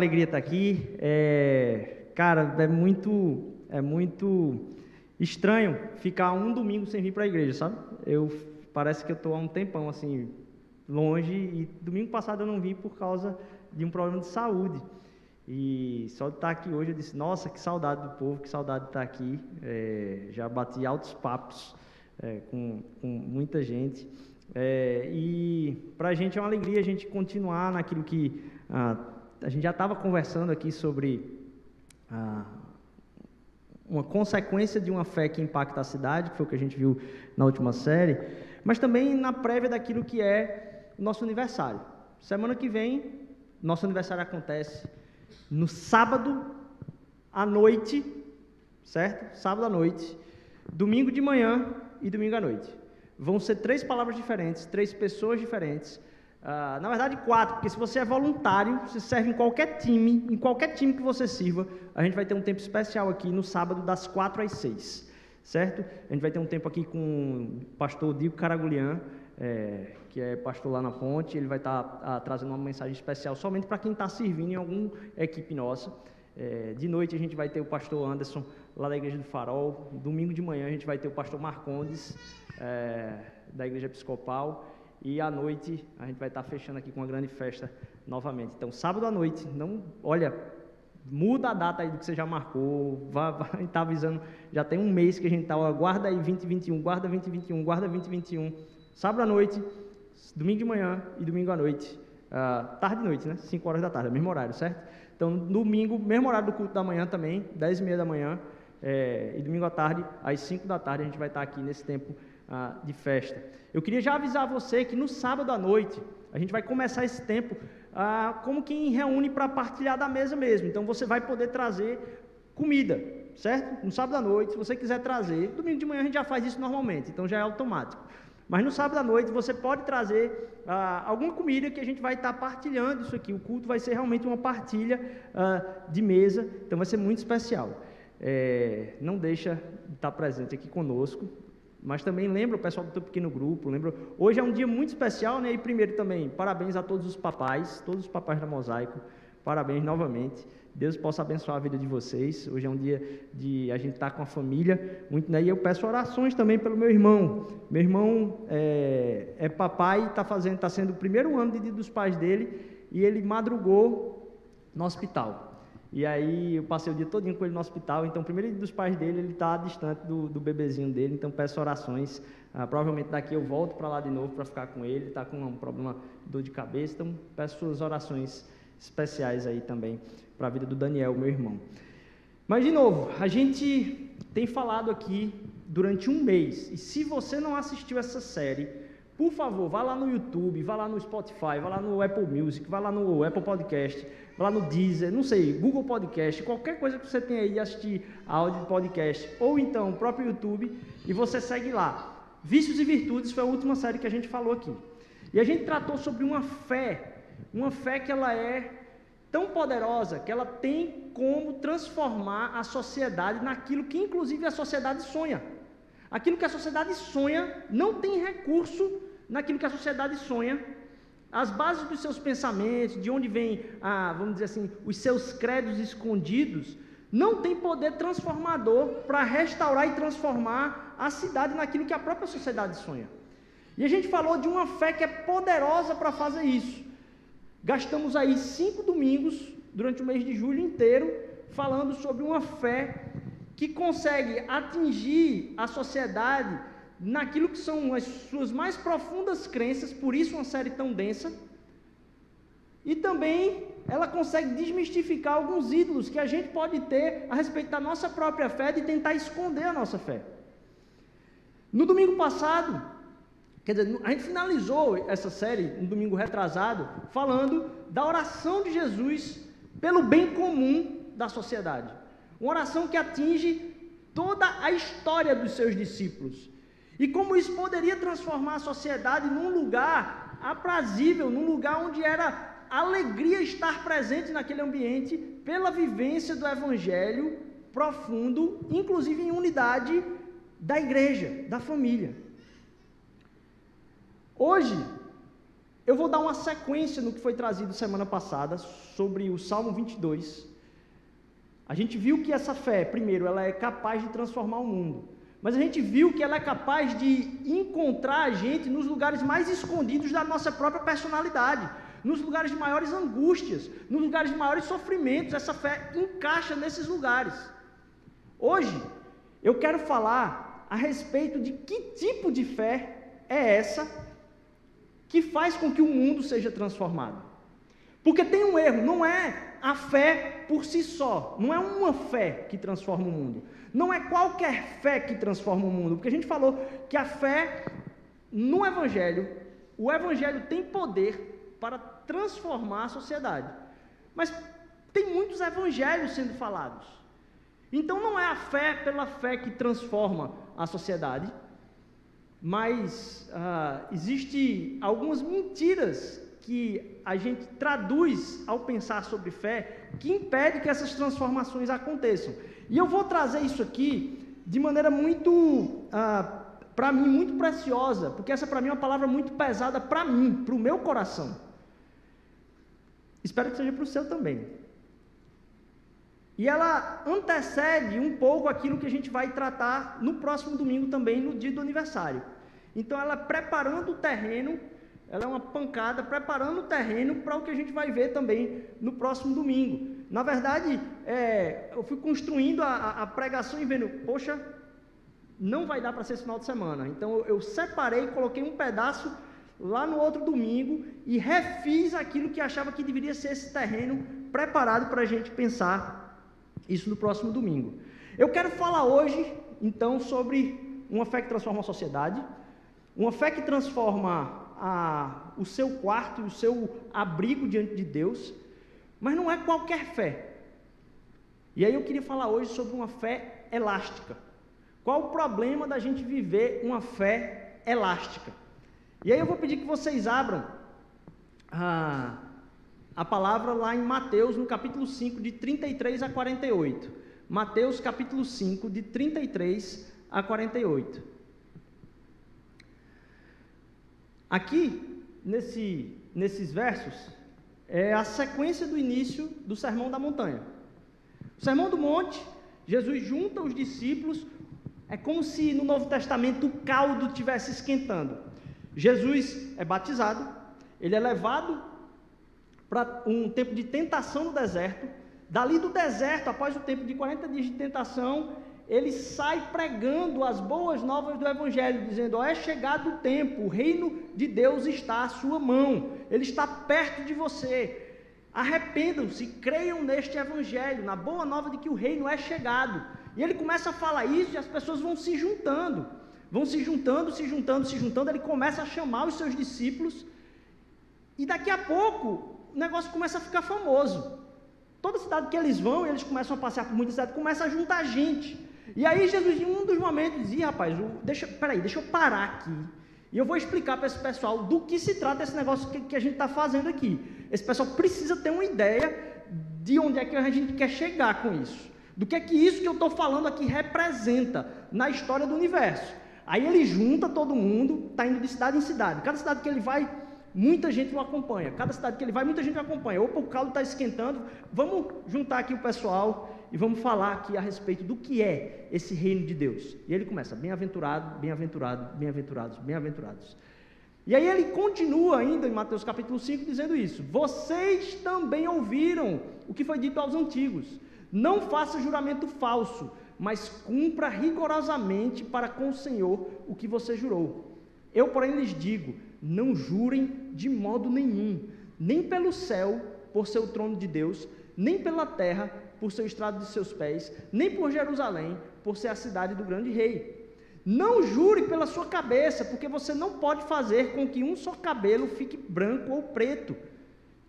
Alegria estar aqui. É, cara, é muito, é muito estranho ficar um domingo sem vir para a igreja, sabe? Eu parece que eu estou há um tempão assim longe e domingo passado eu não vim por causa de um problema de saúde. E só de estar aqui hoje eu disse, nossa, que saudade do povo, que saudade de estar aqui. É, já bati altos papos é, com, com muita gente. É, e para a gente é uma alegria a gente continuar naquilo que ah, a gente já estava conversando aqui sobre ah, uma consequência de uma fé que impacta a cidade, que foi o que a gente viu na última série, mas também na prévia daquilo que é o nosso aniversário. Semana que vem, nosso aniversário acontece no sábado à noite, certo? Sábado à noite, domingo de manhã e domingo à noite. Vão ser três palavras diferentes, três pessoas diferentes. Uh, na verdade, quatro, porque se você é voluntário, você serve em qualquer time, em qualquer time que você sirva, a gente vai ter um tempo especial aqui no sábado, das quatro às seis, certo? A gente vai ter um tempo aqui com o pastor Diego Caragulian, é, que é pastor lá na ponte, ele vai estar tá, ah, trazendo uma mensagem especial somente para quem está servindo em alguma equipe nossa. É, de noite a gente vai ter o pastor Anderson, lá da Igreja do Farol. Domingo de manhã a gente vai ter o pastor Marcondes, é, da Igreja Episcopal. E à noite a gente vai estar fechando aqui com uma grande festa novamente. Então, sábado à noite, não, olha, muda a data aí do que você já marcou, vai, vai estar avisando, já tem um mês que a gente está, guarda aí 2021, guarda 2021, guarda 2021. Sábado à noite, domingo de manhã e domingo à noite. Uh, tarde e noite, né? 5 horas da tarde, é mesmo horário, certo? Então, domingo, mesmo horário do culto da manhã também, 10 e meia da manhã, é, e domingo à tarde, às 5 da tarde, a gente vai estar aqui nesse tempo ah, de festa. Eu queria já avisar você que no sábado à noite, a gente vai começar esse tempo ah, como quem reúne para partilhar da mesa mesmo. Então você vai poder trazer comida, certo? No sábado à noite, se você quiser trazer, domingo de manhã a gente já faz isso normalmente, então já é automático. Mas no sábado à noite você pode trazer ah, alguma comida que a gente vai estar partilhando isso aqui. O culto vai ser realmente uma partilha ah, de mesa, então vai ser muito especial. É, não deixa de estar presente aqui conosco. Mas também lembra o pessoal do teu pequeno grupo, lembra. Hoje é um dia muito especial, né? E primeiro também, parabéns a todos os papais, todos os papais da Mosaico. Parabéns novamente. Deus possa abençoar a vida de vocês. Hoje é um dia de a gente estar tá com a família, muito, né? E eu peço orações também pelo meu irmão. Meu irmão é, é papai, está fazendo, está sendo o primeiro ano de dia dos pais dele e ele madrugou no hospital. E aí eu passei o dia todinho com ele no hospital. Então, primeiro dos pais dele, ele está distante do, do bebezinho dele. Então, peço orações. Ah, provavelmente daqui eu volto para lá de novo para ficar com ele. Está com um problema de dor de cabeça. Então, peço suas orações especiais aí também para a vida do Daniel, meu irmão. Mas, de novo, a gente tem falado aqui durante um mês. E se você não assistiu essa série, por favor, vá lá no YouTube, vá lá no Spotify, vá lá no Apple Music, vá lá no Apple Podcast lá no Deezer, não sei, Google Podcast, qualquer coisa que você tenha aí de assistir áudio de podcast, ou então o próprio YouTube, e você segue lá. Vícios e Virtudes foi a última série que a gente falou aqui. E a gente tratou sobre uma fé, uma fé que ela é tão poderosa que ela tem como transformar a sociedade naquilo que inclusive a sociedade sonha. Aquilo que a sociedade sonha não tem recurso naquilo que a sociedade sonha as bases dos seus pensamentos, de onde vem, ah, vamos dizer assim, os seus credos escondidos, não tem poder transformador para restaurar e transformar a cidade naquilo que a própria sociedade sonha. E a gente falou de uma fé que é poderosa para fazer isso. Gastamos aí cinco domingos durante o mês de julho inteiro falando sobre uma fé que consegue atingir a sociedade naquilo que são as suas mais profundas crenças, por isso uma série tão densa. E também ela consegue desmistificar alguns ídolos que a gente pode ter a respeito da nossa própria fé e tentar esconder a nossa fé. No domingo passado, quer dizer, a gente finalizou essa série, no domingo retrasado, falando da oração de Jesus pelo bem comum da sociedade. Uma oração que atinge toda a história dos seus discípulos. E como isso poderia transformar a sociedade num lugar aprazível, num lugar onde era alegria estar presente naquele ambiente pela vivência do evangelho profundo, inclusive em unidade da igreja, da família. Hoje, eu vou dar uma sequência no que foi trazido semana passada sobre o Salmo 22. A gente viu que essa fé, primeiro, ela é capaz de transformar o mundo. Mas a gente viu que ela é capaz de encontrar a gente nos lugares mais escondidos da nossa própria personalidade, nos lugares de maiores angústias, nos lugares de maiores sofrimentos. Essa fé encaixa nesses lugares. Hoje, eu quero falar a respeito de que tipo de fé é essa que faz com que o mundo seja transformado. Porque tem um erro, não é a fé por si só, não é uma fé que transforma o mundo. Não é qualquer fé que transforma o mundo, porque a gente falou que a fé no Evangelho, o Evangelho tem poder para transformar a sociedade. Mas tem muitos evangelhos sendo falados. Então não é a fé pela fé que transforma a sociedade, mas ah, existe algumas mentiras que a gente traduz ao pensar sobre fé que impede que essas transformações aconteçam. E eu vou trazer isso aqui de maneira muito, ah, para mim, muito preciosa, porque essa para mim é uma palavra muito pesada para mim, para o meu coração. Espero que seja para o seu também. E ela antecede um pouco aquilo que a gente vai tratar no próximo domingo também, no dia do aniversário. Então, ela preparando o terreno, ela é uma pancada, preparando o terreno para o que a gente vai ver também no próximo domingo. Na verdade, é, eu fui construindo a, a, pregação e vendo, poxa, não vai dar para ser esse final de semana. Então eu, eu separei, coloquei um pedaço lá no outro domingo e refiz aquilo que achava que deveria ser esse terreno preparado para a gente pensar isso no próximo domingo. Eu quero falar hoje, então, sobre uma fé que transforma a sociedade, uma fé que transforma a, o seu quarto e o seu abrigo diante de Deus, mas não é qualquer fé. E aí eu queria falar hoje sobre uma fé elástica. Qual o problema da gente viver uma fé elástica? E aí eu vou pedir que vocês abram a, a palavra lá em Mateus, no capítulo 5, de 33 a 48. Mateus, capítulo 5, de 33 a 48. Aqui, nesse, nesses versos, é a sequência do início do Sermão da Montanha. O Sermão do Monte, Jesus junta os discípulos, é como se no Novo Testamento o caldo estivesse esquentando. Jesus é batizado, ele é levado para um tempo de tentação no deserto. Dali do deserto, após o tempo de 40 dias de tentação, ele sai pregando as boas novas do Evangelho, dizendo: ó, é chegado o tempo, o reino de Deus está à sua mão, ele está perto de você. Arrependam-se, creiam neste Evangelho, na boa nova de que o reino é chegado. E ele começa a falar isso e as pessoas vão se juntando, vão se juntando, se juntando, se juntando. Ele começa a chamar os seus discípulos e daqui a pouco o negócio começa a ficar famoso. Toda cidade que eles vão, eles começam a passear por muita cidade, começa a juntar gente. E aí Jesus, em um dos momentos, dizia, rapaz, deixa, peraí, deixa eu parar aqui. E eu vou explicar para esse pessoal do que se trata esse negócio que, que a gente está fazendo aqui. Esse pessoal precisa ter uma ideia de onde é que a gente quer chegar com isso. Do que é que isso que eu estou falando aqui representa na história do universo. Aí ele junta todo mundo, está indo de cidade em cidade. Cada cidade que ele vai, muita gente o acompanha. Cada cidade que ele vai, muita gente o acompanha. Opa, o caldo está esquentando. Vamos juntar aqui o pessoal e vamos falar aqui a respeito do que é esse reino de Deus. E ele começa: bem-aventurado, bem-aventurado, bem-aventurados, bem-aventurados. E aí ele continua ainda em Mateus capítulo 5 dizendo isso: Vocês também ouviram o que foi dito aos antigos. Não faça juramento falso, mas cumpra rigorosamente para com o Senhor o que você jurou. Eu, porém, lhes digo: não jurem de modo nenhum, nem pelo céu, por ser o trono de Deus, nem pela terra, por ser o estrado de seus pés, nem por Jerusalém, por ser a cidade do grande rei. Não jure pela sua cabeça, porque você não pode fazer com que um só cabelo fique branco ou preto.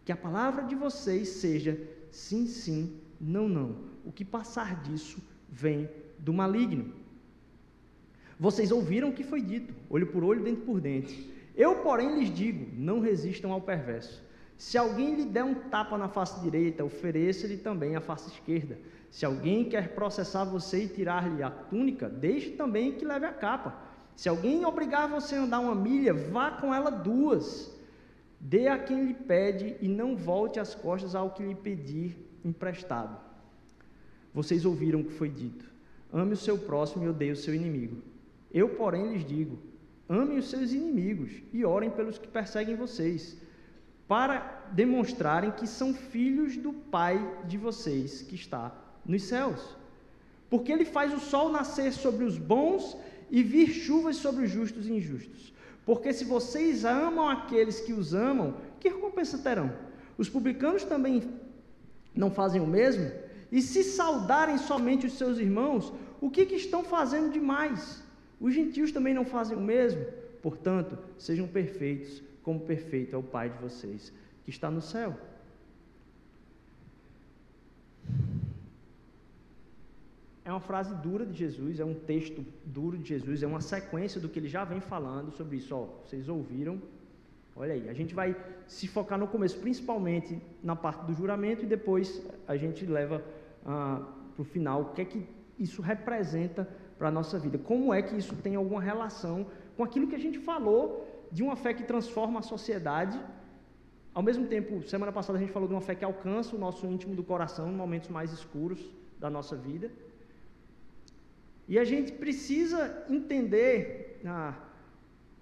Que a palavra de vocês seja sim, sim, não, não. O que passar disso vem do maligno. Vocês ouviram o que foi dito, olho por olho, dente por dente. Eu, porém, lhes digo: não resistam ao perverso. Se alguém lhe der um tapa na face direita, ofereça-lhe também a face esquerda. Se alguém quer processar você e tirar-lhe a túnica, deixe também que leve a capa. Se alguém obrigar você a andar uma milha, vá com ela duas. Dê a quem lhe pede e não volte as costas ao que lhe pedir emprestado. Vocês ouviram o que foi dito: ame o seu próximo e odeie o seu inimigo. Eu, porém, lhes digo: amem os seus inimigos e orem pelos que perseguem vocês, para demonstrarem que são filhos do Pai de vocês que está nos céus. Porque ele faz o sol nascer sobre os bons e vir chuvas sobre os justos e injustos. Porque se vocês amam aqueles que os amam, que recompensa terão? Os publicanos também não fazem o mesmo? E se saudarem somente os seus irmãos, o que, que estão fazendo demais? Os gentios também não fazem o mesmo? Portanto, sejam perfeitos, como perfeito é o Pai de vocês, que está no céu. É uma frase dura de Jesus, é um texto duro de Jesus, é uma sequência do que ele já vem falando sobre isso. Ó, vocês ouviram? Olha aí, a gente vai se focar no começo, principalmente na parte do juramento, e depois a gente leva ah, para o final o que é que isso representa para a nossa vida. Como é que isso tem alguma relação com aquilo que a gente falou de uma fé que transforma a sociedade. Ao mesmo tempo, semana passada a gente falou de uma fé que alcança o nosso íntimo do coração em momentos mais escuros da nossa vida. E a gente precisa entender ah,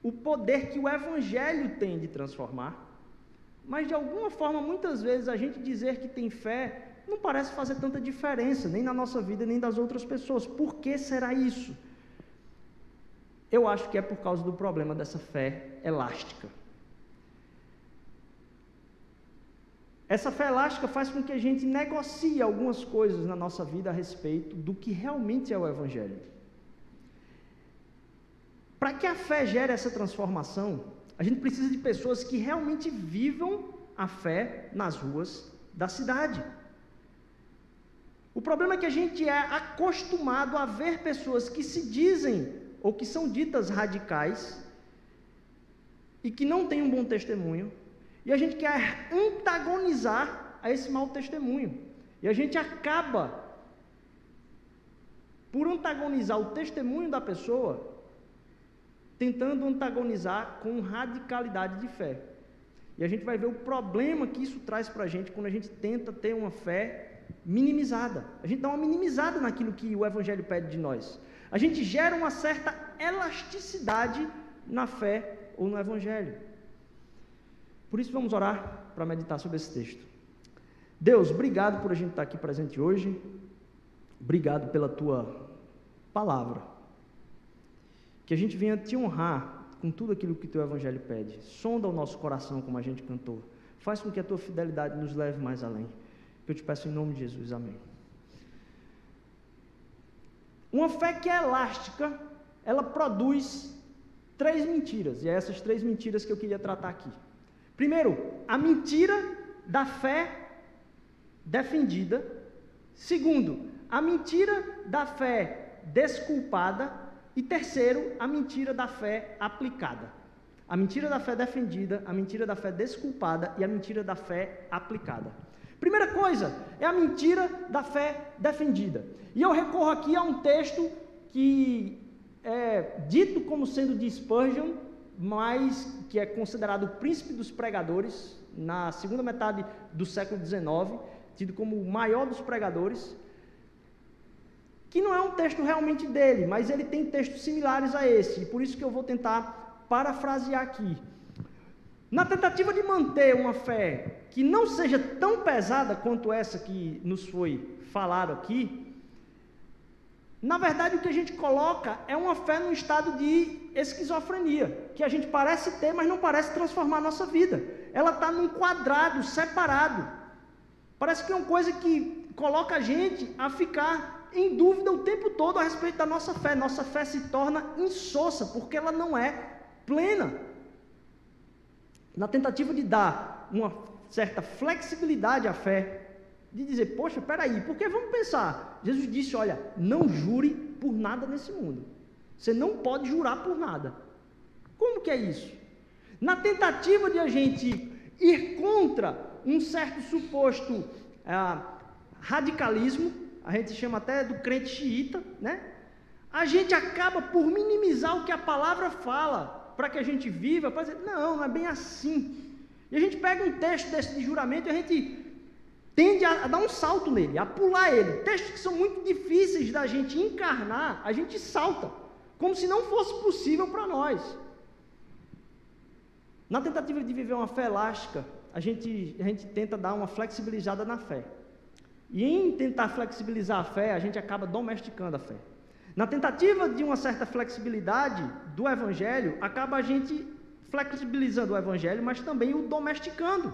o poder que o Evangelho tem de transformar, mas de alguma forma, muitas vezes, a gente dizer que tem fé não parece fazer tanta diferença, nem na nossa vida, nem das outras pessoas. Por que será isso? Eu acho que é por causa do problema dessa fé elástica. Essa fé elástica faz com que a gente negocie algumas coisas na nossa vida a respeito do que realmente é o Evangelho. Para que a fé gere essa transformação, a gente precisa de pessoas que realmente vivam a fé nas ruas da cidade. O problema é que a gente é acostumado a ver pessoas que se dizem ou que são ditas radicais e que não têm um bom testemunho, e a gente quer antagonizar a esse mau testemunho. E a gente acaba por antagonizar o testemunho da pessoa, tentando antagonizar com radicalidade de fé. E a gente vai ver o problema que isso traz para a gente quando a gente tenta ter uma fé minimizada. A gente dá uma minimizada naquilo que o Evangelho pede de nós. A gente gera uma certa elasticidade na fé ou no Evangelho. Por isso, vamos orar para meditar sobre esse texto. Deus, obrigado por a gente estar aqui presente hoje. Obrigado pela tua palavra. Que a gente venha te honrar com tudo aquilo que teu Evangelho pede. Sonda o nosso coração, como a gente cantou. Faz com que a tua fidelidade nos leve mais além. Eu te peço em nome de Jesus. Amém. Uma fé que é elástica, ela produz três mentiras, e é essas três mentiras que eu queria tratar aqui. Primeiro, a mentira da fé defendida. Segundo, a mentira da fé desculpada. E terceiro, a mentira da fé aplicada. A mentira da fé defendida, a mentira da fé desculpada e a mentira da fé aplicada. Primeira coisa é a mentira da fé defendida. E eu recorro aqui a um texto que é dito como sendo de Spurgeon, mas que é considerado o príncipe dos pregadores na segunda metade do século XIX, tido como o maior dos pregadores, que não é um texto realmente dele, mas ele tem textos similares a esse, e por isso que eu vou tentar parafrasear aqui. Na tentativa de manter uma fé que não seja tão pesada quanto essa que nos foi falado aqui, na verdade o que a gente coloca é uma fé num estado de esquizofrenia, que a gente parece ter, mas não parece transformar a nossa vida. Ela está num quadrado separado. Parece que é uma coisa que coloca a gente a ficar em dúvida o tempo todo a respeito da nossa fé. Nossa fé se torna insossa, porque ela não é plena na tentativa de dar uma certa flexibilidade à fé, de dizer, poxa, peraí, porque vamos pensar, Jesus disse, olha, não jure por nada nesse mundo, você não pode jurar por nada, como que é isso? Na tentativa de a gente ir contra um certo suposto ah, radicalismo, a gente chama até do crente xiita, né? A gente acaba por minimizar o que a palavra fala, para que a gente viva, para dizer, não, não é bem assim. E pega um texto desse de juramento e a gente tende a, a, dar um salto nele, a pular ele. Textos que são muito difíceis da gente encarnar, a gente salta, como se não fosse possível para nós. Na tentativa de viver uma fé elástica, a gente, a gente tenta dar uma flexibilizada na fé. E em tentar flexibilizar a fé, a gente acaba domesticando a fé. Na tentativa de uma certa flexibilidade do Evangelho, acaba a gente flexibilizando o Evangelho, mas também o domesticando.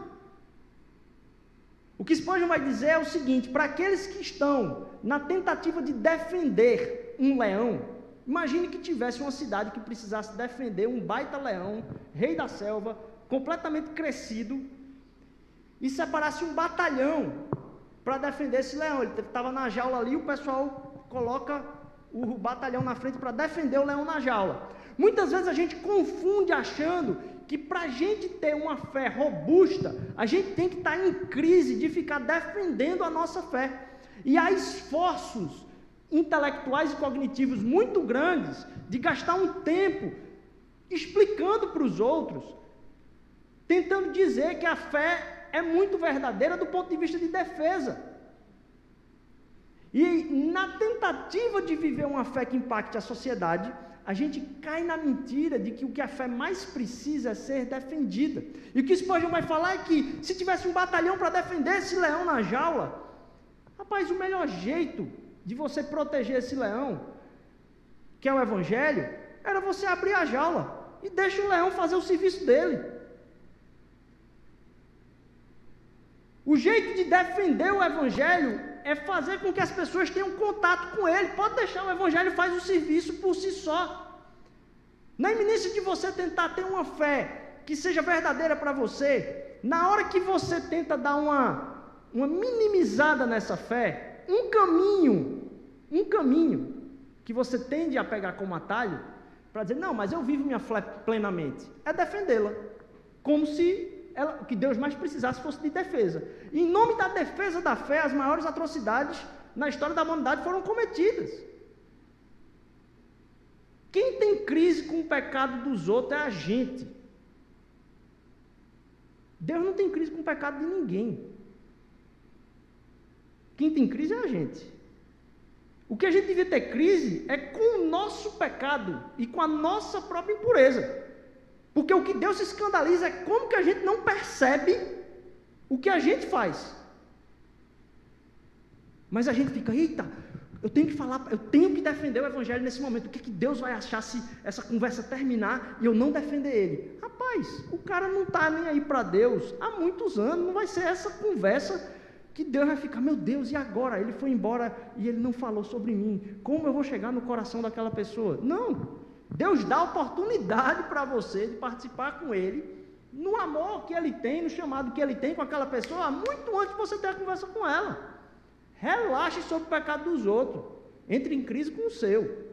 O que Spurgeon vai dizer é o seguinte: para aqueles que estão na tentativa de defender um leão, imagine que tivesse uma cidade que precisasse defender um baita leão, rei da selva, completamente crescido, e separasse um batalhão para defender esse leão. Ele estava na jaula ali, o pessoal coloca o batalhão na frente para defender o leão na jaula. Muitas vezes a gente confunde achando que para a gente ter uma fé robusta, a gente tem que estar tá em crise de ficar defendendo a nossa fé. E há esforços intelectuais e cognitivos muito grandes de gastar um tempo explicando para os outros, tentando dizer que a fé é muito verdadeira do ponto de vista de defesa. E na tentativa de viver uma fé que impacte a sociedade, a gente cai na mentira de que o que a fé mais precisa é ser defendida. E o que Spurgeon vai falar é que se tivesse um batalhão para defender esse leão na jaula, rapaz, o melhor jeito de você proteger esse leão, que é o evangelho, era você abrir a jaula e deixa o leão fazer o serviço dele. O jeito de defender o Evangelho é fazer com que as pessoas tenham contato com ele. Pode deixar, o Evangelho faz o serviço por si só. Na iminência de você tentar ter uma fé que seja verdadeira para você, na hora que você tenta dar uma, uma minimizada nessa fé, um caminho, um caminho que você tende a pegar como atalho, para dizer, não, mas eu vivo minha fé plenamente, é defendê-la. Como se ela, o que Deus mais precisasse fosse de defesa. E em nome da defesa da fé, as maiores atrocidades na história da humanidade foram cometidas. Quem tem crise com o pecado dos outros é a gente. Deus não tem crise com o pecado de ninguém. Quem tem crise é a gente. O que a gente devia ter crise é com o nosso pecado e com a nossa própria impureza. Porque o que Deus se escandaliza é como que a gente não percebe o que a gente faz. Mas a gente fica, eita, eu tenho que falar, eu tenho que defender o evangelho nesse momento. O que, que Deus vai achar se essa conversa terminar e eu não defender ele? Rapaz, o cara não está nem aí para Deus há muitos anos, não vai ser essa conversa que Deus vai ficar, meu Deus, e agora? Ele foi embora e ele não falou sobre mim. Como eu vou chegar no coração daquela pessoa? Não. Deus dá oportunidade para você de participar com Ele, no amor que Ele tem, no chamado que Ele tem com aquela pessoa, muito antes de você ter a conversa com ela. Relaxe sobre o pecado dos outros, entre em crise com o seu.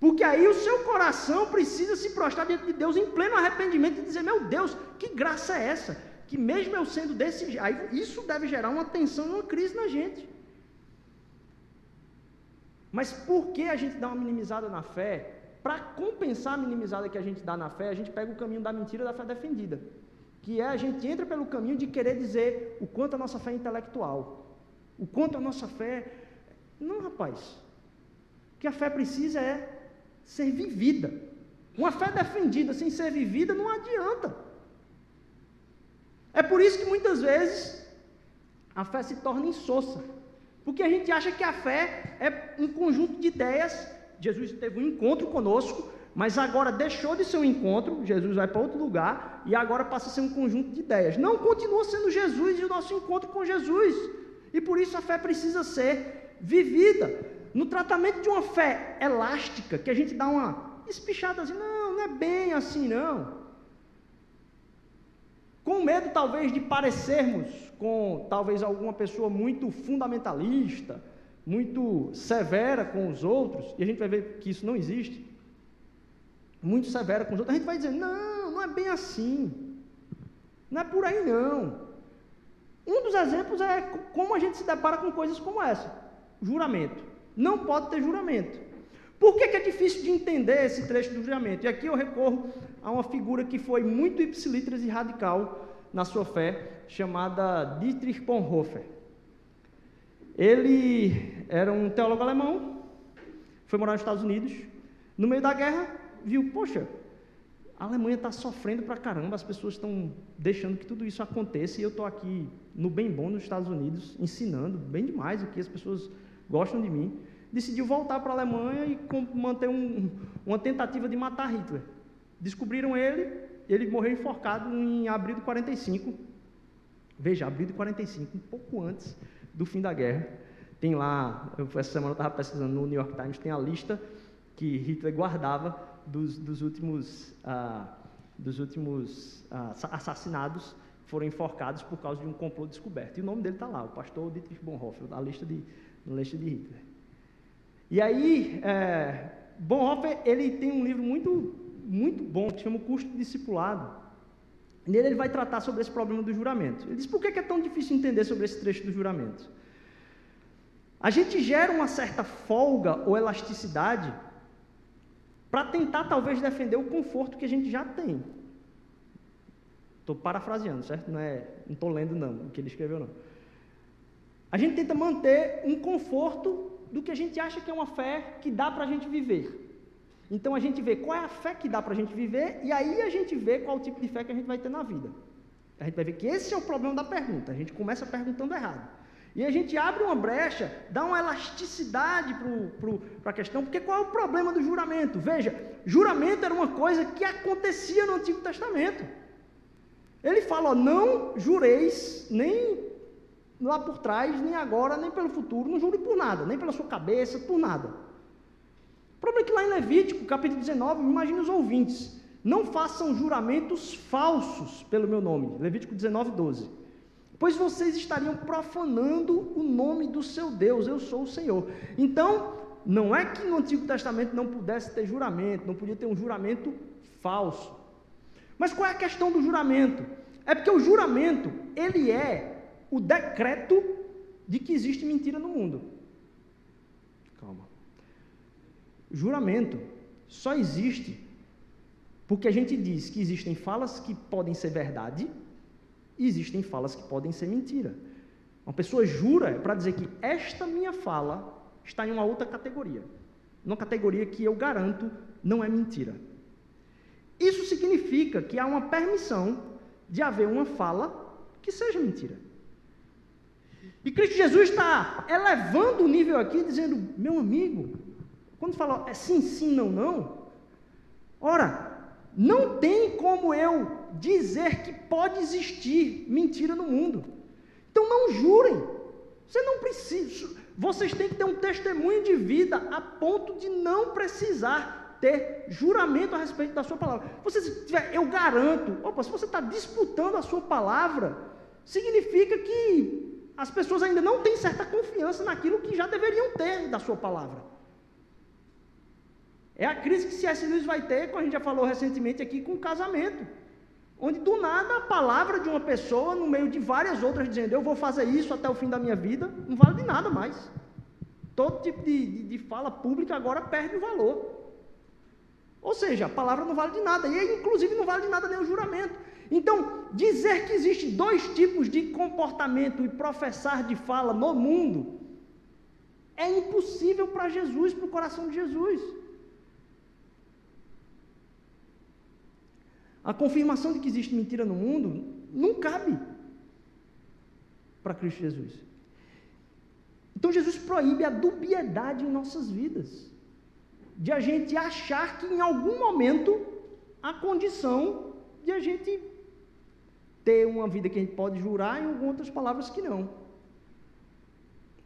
Porque aí o seu coração precisa se prostrar diante de Deus em pleno arrependimento e dizer: Meu Deus, que graça é essa? Que mesmo eu sendo desse jeito, isso deve gerar uma tensão uma crise na gente. Mas por que a gente dá uma minimizada na fé? Para compensar a minimizada que a gente dá na fé, a gente pega o caminho da mentira da fé defendida. Que é a gente entra pelo caminho de querer dizer o quanto a nossa fé é intelectual. O quanto a nossa fé. Não, rapaz. O que a fé precisa é ser vivida. Uma fé defendida sem ser vivida não adianta. É por isso que muitas vezes a fé se torna insossa. Porque a gente acha que a fé é um conjunto de ideias. Jesus teve um encontro conosco, mas agora deixou de ser um encontro, Jesus vai para outro lugar e agora passa a ser um conjunto de ideias. Não continua sendo Jesus e o nosso encontro com Jesus. E por isso a fé precisa ser vivida. No tratamento de uma fé elástica, que a gente dá uma espichada assim, não, não é bem assim não. Com medo talvez de parecermos com talvez alguma pessoa muito fundamentalista, muito severa com os outros, e a gente vai ver que isso não existe, muito severa com os outros, a gente vai dizer: não, não é bem assim, não é por aí não. Um dos exemplos é como a gente se depara com coisas como essa: juramento. Não pode ter juramento. Por que, que, é difícil de entender esse trecho do juramento? E aqui eu recorro a uma figura que foi muito ipsilitras e radical na sua fé, chamada Dietrich Bonhoeffer. Ele era um teólogo alemão, foi morar nos Estados Unidos. No meio da guerra, viu, poxa, a Alemanha está sofrendo pra caramba, as pessoas estão deixando que tudo isso aconteça e eu estou aqui no bem bom nos Estados Unidos, ensinando bem demais aqui, as pessoas gostam de mim. Decidiu voltar para a Alemanha e manter um, uma tentativa de matar Hitler. Descobriram ele, ele morreu enforcado em abril de 45. Veja, abril de 45, um pouco antes do fim da guerra. Tem lá, eu, essa semana eu estava pesquisando no New York Times, tem a lista que Hitler guardava dos, dos últimos, ah, dos últimos ah, assassinados foram enforcados por causa de um complô descoberto. E o nome dele está lá, o pastor Dietrich Bonhoeffer, na lista de, na lista de Hitler. E aí, é, Bonhoeffer, ele tem um livro muito, muito bom, que chama O Custo do Discipulado. Nele ele vai tratar sobre esse problema do juramento. Ele diz, por que é tão difícil entender sobre esse trecho do juramento? A gente gera uma certa folga ou elasticidade para tentar talvez defender o conforto que a gente já tem. Estou parafraseando, certo? Não é, estou lendo não, o que ele escreveu não. A gente tenta manter um conforto do que a gente acha que é uma fé que dá para a gente viver. Então a gente vê qual é a fé que dá para a gente viver e aí a gente vê qual o tipo de fé que a gente vai ter na vida. A gente vai ver que esse é o problema da pergunta. A gente começa perguntando errado. E a gente abre uma brecha, dá uma elasticidade para a questão, porque qual é o problema do juramento? Veja, juramento era uma coisa que acontecia no Antigo Testamento. Ele fala: ó, não jureis nem lá por trás, nem agora, nem pelo futuro, não jure por nada, nem pela sua cabeça, por nada. O problema é que lá em Levítico, capítulo 19, imagine os ouvintes, não façam juramentos falsos pelo meu nome. Levítico 19, 12 pois vocês estariam profanando o nome do seu Deus, eu sou o Senhor. Então, não é que no Antigo Testamento não pudesse ter juramento, não podia ter um juramento falso. Mas qual é a questão do juramento? É porque o juramento, ele é o decreto de que existe mentira no mundo. Juramento só existe porque a gente diz que existem falas que podem ser verdade e existem falas que podem ser mentira. Uma pessoa jura para dizer que esta minha fala está em uma outra categoria. Uma categoria que eu garanto não é mentira. Isso significa que há uma permissão de haver uma fala que seja mentira. E Cristo Jesus está elevando o nível aqui, dizendo: meu amigo, quando fala é sim, sim, não, não, ora, não tem como eu dizer que pode existir mentira no mundo. Então não jurem. Você não precisa. Vocês têm que ter um testemunho de vida a ponto de não precisar ter juramento a respeito da sua palavra. Você, eu garanto, opa, se você está disputando a sua palavra, significa que as pessoas ainda não têm certa confiança naquilo que já deveriam ter da sua palavra. É a crise que C.S. Lewis vai ter, como a gente já falou recentemente aqui, com o casamento. Onde do nada a palavra de uma pessoa, no meio de várias outras, dizendo eu vou fazer isso até o fim da minha vida, não vale de nada mais. Todo tipo de, de, de fala pública agora perde o valor. Ou seja, a palavra não vale de nada, e inclusive não vale de nada nem o juramento. Então, dizer que existe dois tipos de comportamento e professar de fala no mundo é impossível para Jesus, para o coração de Jesus. A confirmação de que existe mentira no mundo não cabe para Cristo Jesus. Então Jesus proíbe a dubiedade em nossas vidas, de a gente achar que em algum momento há condição de a gente ter uma vida que a gente pode jurar e outras palavras que não.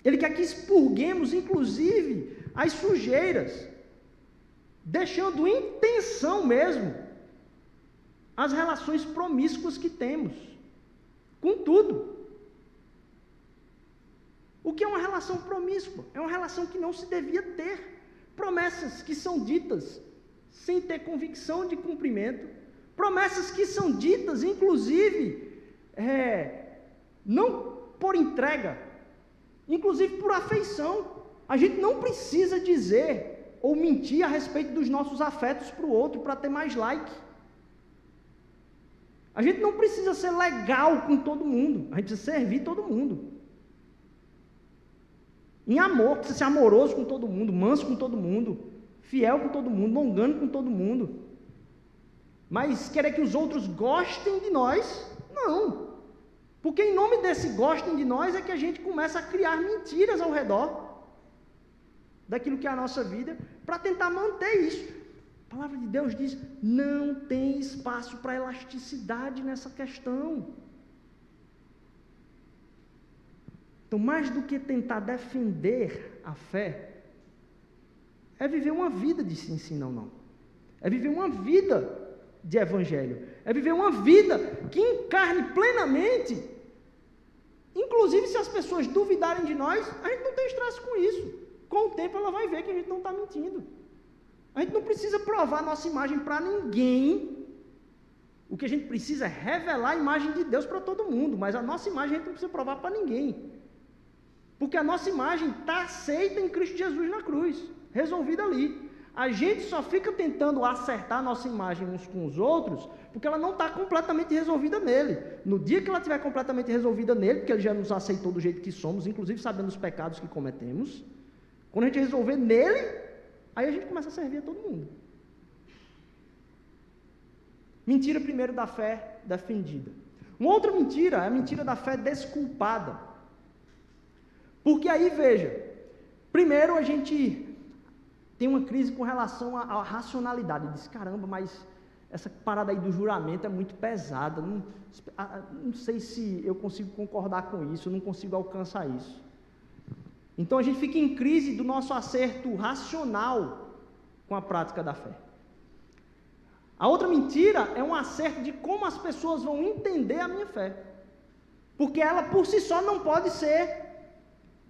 Ele quer que expurguemos, inclusive, as sujeiras, deixando intenção mesmo as relações promíscuas que temos, com tudo. O que é uma relação promíscua? É uma relação que não se devia ter. Promessas que são ditas sem ter convicção de cumprimento, promessas que são ditas, inclusive, é, não por entrega, inclusive por afeição. A gente não precisa dizer ou mentir a respeito dos nossos afetos para o outro para ter mais like. A gente não precisa ser legal com todo mundo, a gente precisa servir todo mundo. Em amor, precisa ser amoroso com todo mundo, manso com todo mundo, fiel com todo mundo, longano com todo mundo. Mas querer que os outros gostem de nós, não. Porque em nome desse gostem de nós é que a gente começa a criar mentiras ao redor daquilo que é a nossa vida para tentar manter isso. A palavra de Deus diz: não tem espaço para elasticidade nessa questão. Então, mais do que tentar defender a fé, é viver uma vida de sim, sim, não, não. É viver uma vida de evangelho. É viver uma vida que encarne plenamente. Inclusive, se as pessoas duvidarem de nós, a gente não tem estresse com isso. Com o tempo, ela vai ver que a gente não está mentindo. A gente não precisa provar nossa imagem para ninguém. O que a gente precisa é revelar a imagem de Deus para todo mundo, mas a nossa imagem a gente não precisa provar para ninguém. Porque a nossa imagem está aceita em Cristo Jesus na cruz, resolvida ali. A gente só fica tentando acertar a nossa imagem uns com os outros, porque ela não está completamente resolvida nele. No dia que ela estiver completamente resolvida nele, porque ele já nos aceitou do jeito que somos, inclusive sabendo os pecados que cometemos, quando a gente resolver nele, Aí a gente começa a servir a todo mundo. Mentira primeiro da fé defendida. Uma outra mentira é a mentira da fé desculpada. Porque aí, veja, primeiro a gente tem uma crise com relação à, racionalidade. Diz, caramba, mas essa parada aí do juramento é muito pesada. Não, não sei se eu consigo concordar com isso, não consigo alcançar isso. Então a gente fica em crise do nosso acerto racional com a prática da fé. A outra mentira é um acerto de como as pessoas vão entender a minha fé. Porque ela por si só não pode ser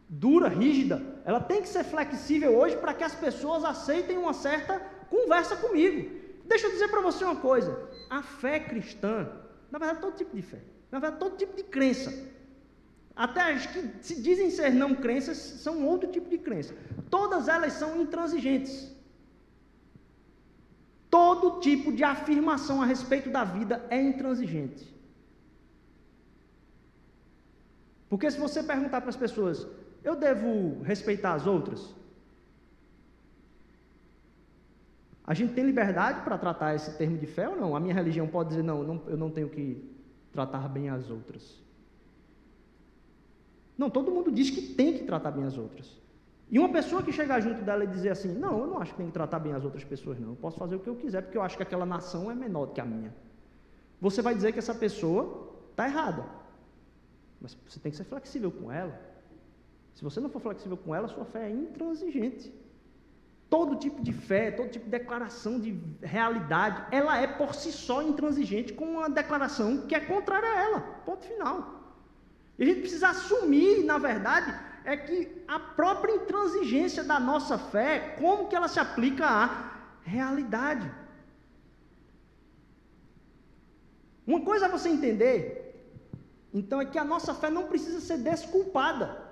dura, rígida. Ela tem que ser flexível hoje para que as pessoas aceitem uma certa conversa comigo. Deixa eu dizer para você uma coisa: a fé cristã, na verdade, todo tipo de fé, na verdade, todo tipo de crença, até as que se dizem ser não crenças são outro tipo de crença. Todas elas são intransigentes. Todo tipo de afirmação a respeito da vida é intransigente. Porque se você perguntar para as pessoas, eu devo respeitar as outras? A gente tem liberdade para tratar esse termo de fé ou não? A minha religião pode dizer, não, não eu não tenho que tratar bem as outras. Não, todo mundo diz que tem que tratar bem as outras. E uma pessoa que chegar junto dela e dizer assim: Não, eu não acho que tem que tratar bem as outras pessoas, não. Eu posso fazer o que eu quiser, porque eu acho que aquela nação é menor do que a minha. Você vai dizer que essa pessoa está errada. Mas você tem que ser flexível com ela. Se você não for flexível com ela, sua fé é intransigente. Todo tipo de fé, todo tipo de declaração de realidade, ela é por si só intransigente com uma declaração que é contrária a ela. Ponto final. E a gente precisa assumir, na verdade, é que a própria intransigência da nossa fé, como que ela se aplica à realidade. Uma coisa é você entender, então, é que a nossa fé não precisa ser desculpada.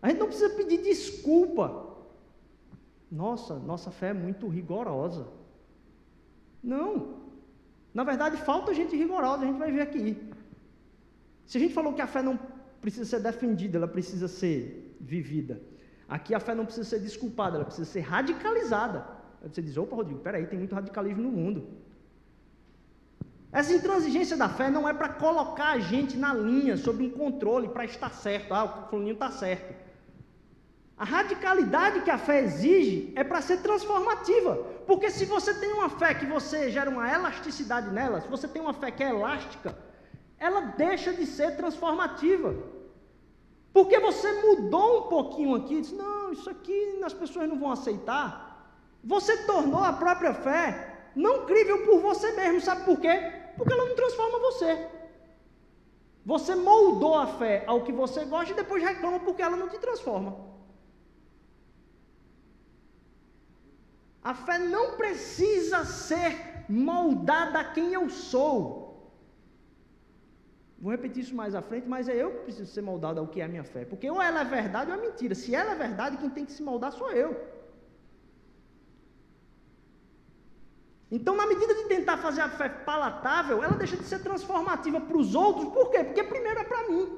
A gente não precisa pedir desculpa. Nossa, nossa fé é muito rigorosa. Não. Na verdade, falta gente rigorosa, a gente vai ver aqui. Se a gente falou que a fé não precisa ser defendida, ela precisa ser vivida. Aqui a fé não precisa ser desculpada, ela precisa ser radicalizada. Você diz, opa, Rodrigo, peraí, tem muito radicalismo no mundo. Essa intransigência da fé não é para colocar a gente na linha, sob um controle, para estar certo. Ah, o fulaninho está certo. A radicalidade que a fé exige é para ser transformativa. Porque se você tem uma fé que você gera uma elasticidade nela, se você tem uma fé que é elástica, ela deixa de ser transformativa. Porque você mudou um pouquinho aqui, disse, não, isso aqui as pessoas não vão aceitar. Você tornou a própria fé não crível por você mesmo, sabe por quê? Porque ela não transforma você. Você moldou a fé ao que você gosta e depois reclama porque ela não te transforma. A fé não precisa ser moldada a quem eu sou. Vou repetir isso mais à frente, mas é eu que preciso ser moldado ao que é a minha fé. Porque ou ela é verdade ou é mentira. Se ela é verdade, quem tem que se moldar sou eu. Então, na medida de tentar fazer a fé palatável, ela deixa de ser transformativa para os outros. Por quê? Porque primeiro é para mim.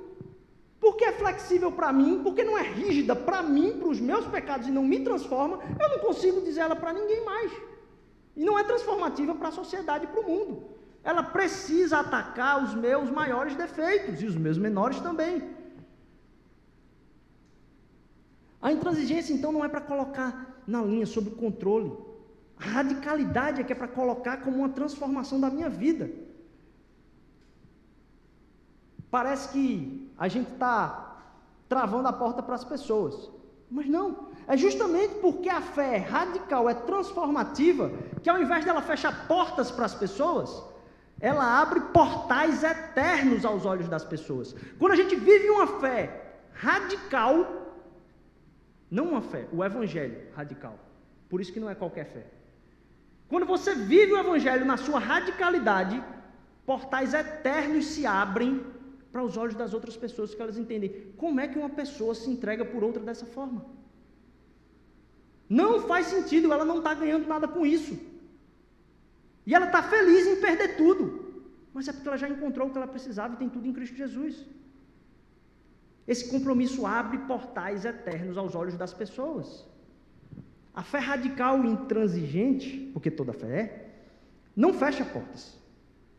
Porque é flexível para mim, porque não é rígida para mim, para os meus pecados e não me transforma, eu não consigo dizer ela para ninguém mais. E não é transformativa para a sociedade e para o mundo. Ela precisa atacar os meus maiores defeitos e os meus menores também. A intransigência, então, não é para colocar na linha, sob controle. A radicalidade é que é para colocar como uma transformação da minha vida. Parece que a gente está travando a porta para as pessoas. Mas não. É justamente porque a fé é radical, é transformativa, que ao invés dela fechar portas para as pessoas, ela abre portais eternos aos olhos das pessoas. Quando a gente vive uma fé radical, não uma fé, o evangelho radical. Por isso que não é qualquer fé. Quando você vive o Evangelho na sua radicalidade, portais eternos se abrem para os olhos das outras pessoas, que elas entendem como é que uma pessoa se entrega por outra dessa forma. Não faz sentido, ela não está ganhando nada com isso. E ela está feliz em perder tudo. Mas é porque ela já encontrou o que ela precisava e tem tudo em Cristo Jesus. Esse compromisso abre portais eternos aos olhos das pessoas. A fé radical e intransigente, porque toda fé é, não fecha portas.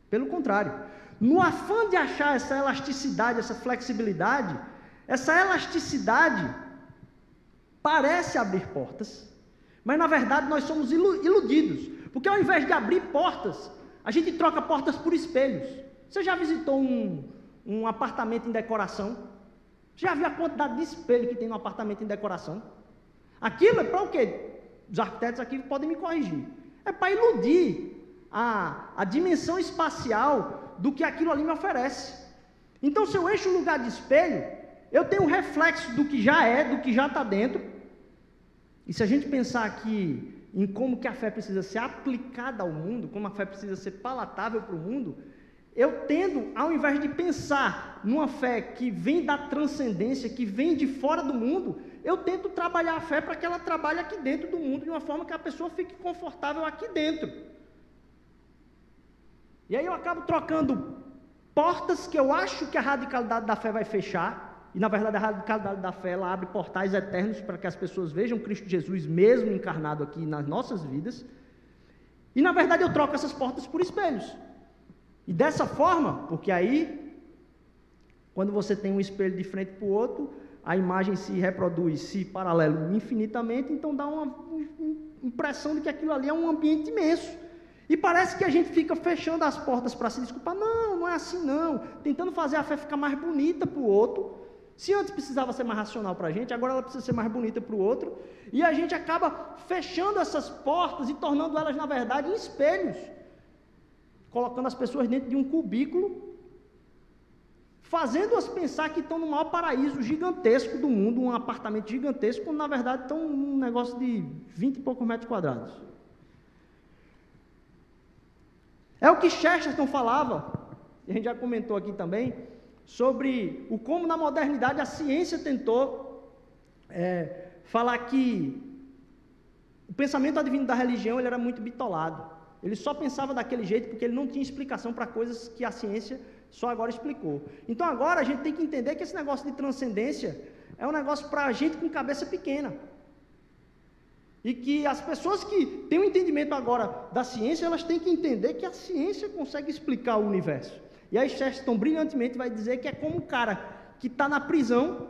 Pelo contrário, no afã de achar essa elasticidade, essa flexibilidade, essa elasticidade parece abrir portas, mas na verdade nós somos iludidos, porque ao invés de abrir portas, a gente troca portas por espelhos. Você já visitou um, um apartamento em decoração? Já viu a quantidade de espelho que tem no apartamento em decoração? Aquilo é para o quê? Os arquitetos aqui podem me corrigir. É para iludir a, a dimensão espacial do que aquilo ali me oferece. Então, se eu encho o lugar de espelho, eu tenho um reflexo do que já é, do que já está dentro. E se a gente pensar aqui em como que a fé precisa ser aplicada ao mundo, como a fé precisa ser palatável para o mundo, eu tendo, ao invés de pensar numa fé que vem da transcendência, que vem de fora do mundo, eu tento trabalhar a fé para que ela trabalhe aqui dentro do mundo, de uma forma que a pessoa fique confortável aqui dentro. E aí eu acabo trocando portas que eu acho que a radicalidade da fé vai fechar, e na verdade a radicalidade da fé ela abre portais eternos para que as pessoas vejam Cristo Jesus mesmo encarnado aqui nas nossas vidas. E na verdade eu troco essas portas por espelhos. E dessa forma, porque aí, quando você tem um espelho de frente para o outro, a imagem se reproduz, se paralelo infinitamente, então dá uma impressão de que aquilo ali é um ambiente imenso. E parece que a gente fica fechando as portas para se desculpar. Não, não é assim não. Tentando fazer a fé ficar mais bonita para o outro. Se antes precisava ser mais racional para a gente, agora ela precisa ser mais bonita para o outro. E a gente acaba fechando essas portas e tornando elas, na verdade, espelhos colocando as pessoas dentro de um cubículo, fazendo-as pensar que estão no maior paraíso gigantesco do mundo, um apartamento gigantesco, quando na verdade estão num negócio de 20 e poucos metros quadrados. É o que Chesterton falava, e a gente já comentou aqui também, sobre o como na modernidade a ciência tentou é, falar que o pensamento advindo da religião ele era muito bitolado. Ele só pensava daquele jeito porque ele não tinha explicação para coisas que a ciência só agora explicou. Então agora a gente tem que entender que esse negócio de transcendência é um negócio para a gente com cabeça pequena. E que as pessoas que têm um entendimento agora da ciência, elas têm que entender que a ciência consegue explicar o universo. E aí Chesterton brilhantemente vai dizer que é como um cara que está na prisão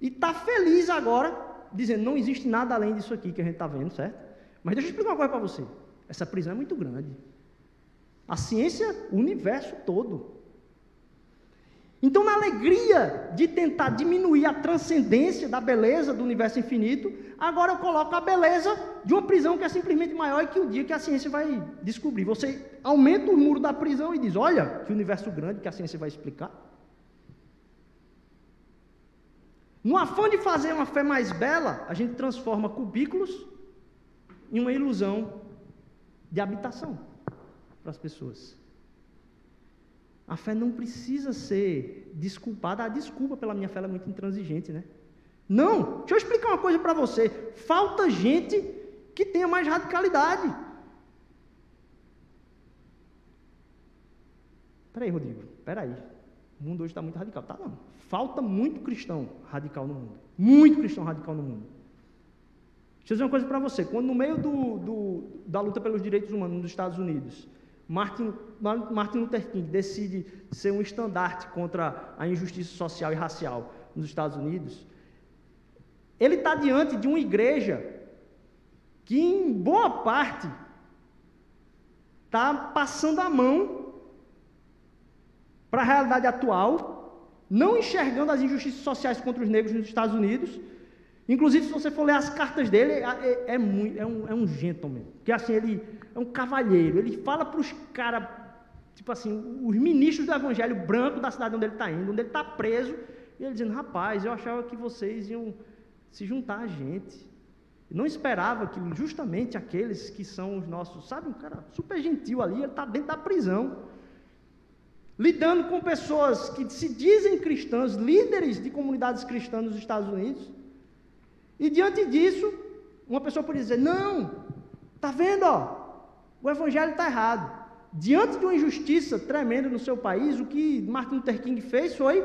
e está feliz agora, dizendo, não existe nada além disso aqui que a gente está vendo, certo? Mas deixa eu explicar uma coisa para você. Essa prisão é muito grande. A ciência, o universo todo. Então, na alegria de tentar diminuir a transcendência da beleza do universo infinito, agora eu coloco a beleza de uma prisão que é simplesmente maior e que o dia que a ciência vai descobrir. Você aumenta o muro da prisão e diz: Olha, que universo grande que a ciência vai explicar. No afã de fazer uma fé mais bela, a gente transforma cubículos em uma ilusão de habitação para as pessoas. A fé não precisa ser desculpada. A desculpa pela minha fé é muito intransigente, né? Não, deixa eu explicar uma coisa para você. Falta gente que tenha mais radicalidade. Peraí, Rodrigo, peraí. O mundo hoje está muito radical. Tá não. Falta muito cristão radical no mundo. Muito cristão radical no mundo. Deixa eu dizer uma coisa para você. Quando no meio do, do, da luta pelos direitos humanos nos Estados Unidos, Martin, Martin Luther King decide ser um estandarte contra a injustiça social e racial nos Estados Unidos, ele está diante de uma igreja que, em boa parte, está passando a mão para a realidade atual, não enxergando as injustiças sociais contra os negros nos Estados Unidos. Inclusive, se você for ler as cartas dele, é, é, é, muito, é, um, é um gentleman. Porque assim, ele é um cavalheiro. Ele fala para os caras, tipo assim, os ministros do evangelho branco da cidade onde ele está indo, onde ele está preso, e ele dizendo, rapaz, eu achava que vocês iam se juntar a gente. Não esperava que justamente aqueles que são os nossos, sabe, um cara super gentil ali, ele está dentro da prisão lidando com pessoas que se dizem cristãs, líderes de comunidades cristãs nos Estados Unidos, e diante disso, uma pessoa pode dizer: Não, está vendo, ó, o evangelho está errado. Diante de uma injustiça tremenda no seu país, o que Martin Luther King fez foi: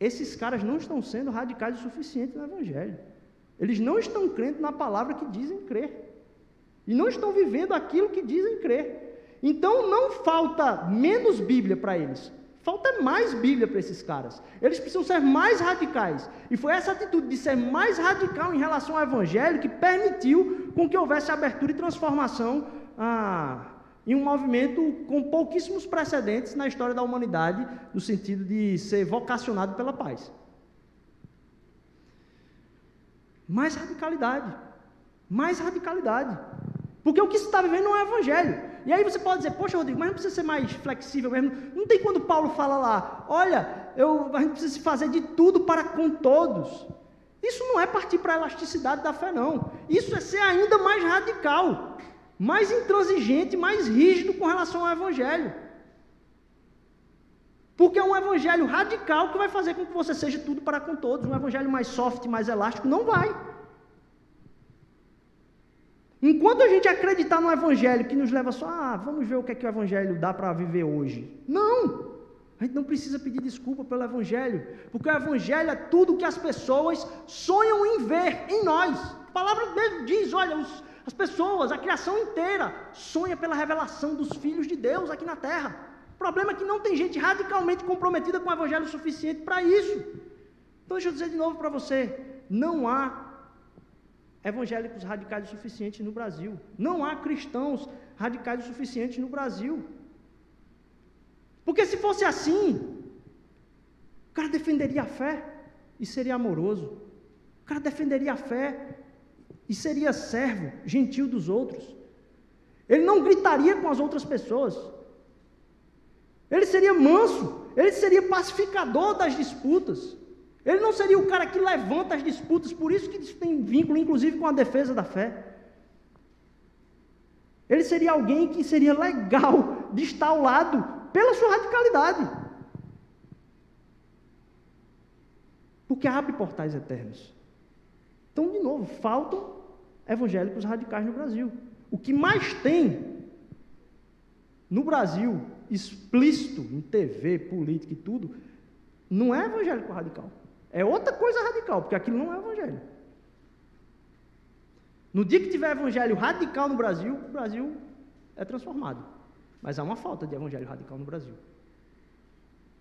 esses caras não estão sendo radicais o suficiente no evangelho. Eles não estão crendo na palavra que dizem crer. E não estão vivendo aquilo que dizem crer. Então não falta menos Bíblia para eles, falta mais Bíblia para esses caras. Eles precisam ser mais radicais. E foi essa atitude de ser mais radical em relação ao Evangelho que permitiu com que houvesse abertura e transformação ah, em um movimento com pouquíssimos precedentes na história da humanidade, no sentido de ser vocacionado pela paz. Mais radicalidade. Mais radicalidade. Porque o que se está vivendo não é evangelho. E aí você pode dizer, poxa, Rodrigo, mas não precisa ser mais flexível mesmo. Não tem quando Paulo fala lá, olha, eu, a gente precisa fazer de tudo para com todos. Isso não é partir para a elasticidade da fé, não. Isso é ser ainda mais radical, mais intransigente, mais rígido com relação ao Evangelho. Porque é um evangelho radical que vai fazer com que você seja tudo para com todos. Um evangelho mais soft, mais elástico, não vai. Enquanto a gente acreditar no Evangelho que nos leva só, ah, vamos ver o que é que o Evangelho dá para viver hoje. Não! A gente não precisa pedir desculpa pelo Evangelho, porque o Evangelho é tudo que as pessoas sonham em ver em nós. A palavra dele diz: olha, os, as pessoas, a criação inteira, sonha pela revelação dos filhos de Deus aqui na terra. O problema é que não tem gente radicalmente comprometida com o Evangelho suficiente para isso. Então, deixa eu dizer de novo para você: não há evangélicos radicais o suficiente no Brasil. Não há cristãos radicais o suficiente no Brasil. Porque se fosse assim, o cara defenderia a fé e seria amoroso. O cara defenderia a fé e seria servo, gentil dos outros. Ele não gritaria com as outras pessoas. Ele seria manso, ele seria pacificador das disputas. Ele não seria o cara que levanta as disputas, por isso que tem vínculo, inclusive, com a defesa da fé. Ele seria alguém que seria legal de estar ao lado pela sua radicalidade. Porque abre portais eternos. Então, de novo, faltam evangélicos radicais no Brasil. O que mais tem no Brasil, explícito, em TV, política e tudo, não é evangélico radical. É outra coisa radical, porque aquilo não é evangelho. No dia que tiver evangelho radical no Brasil, o Brasil é transformado. Mas há uma falta de evangelho radical no Brasil.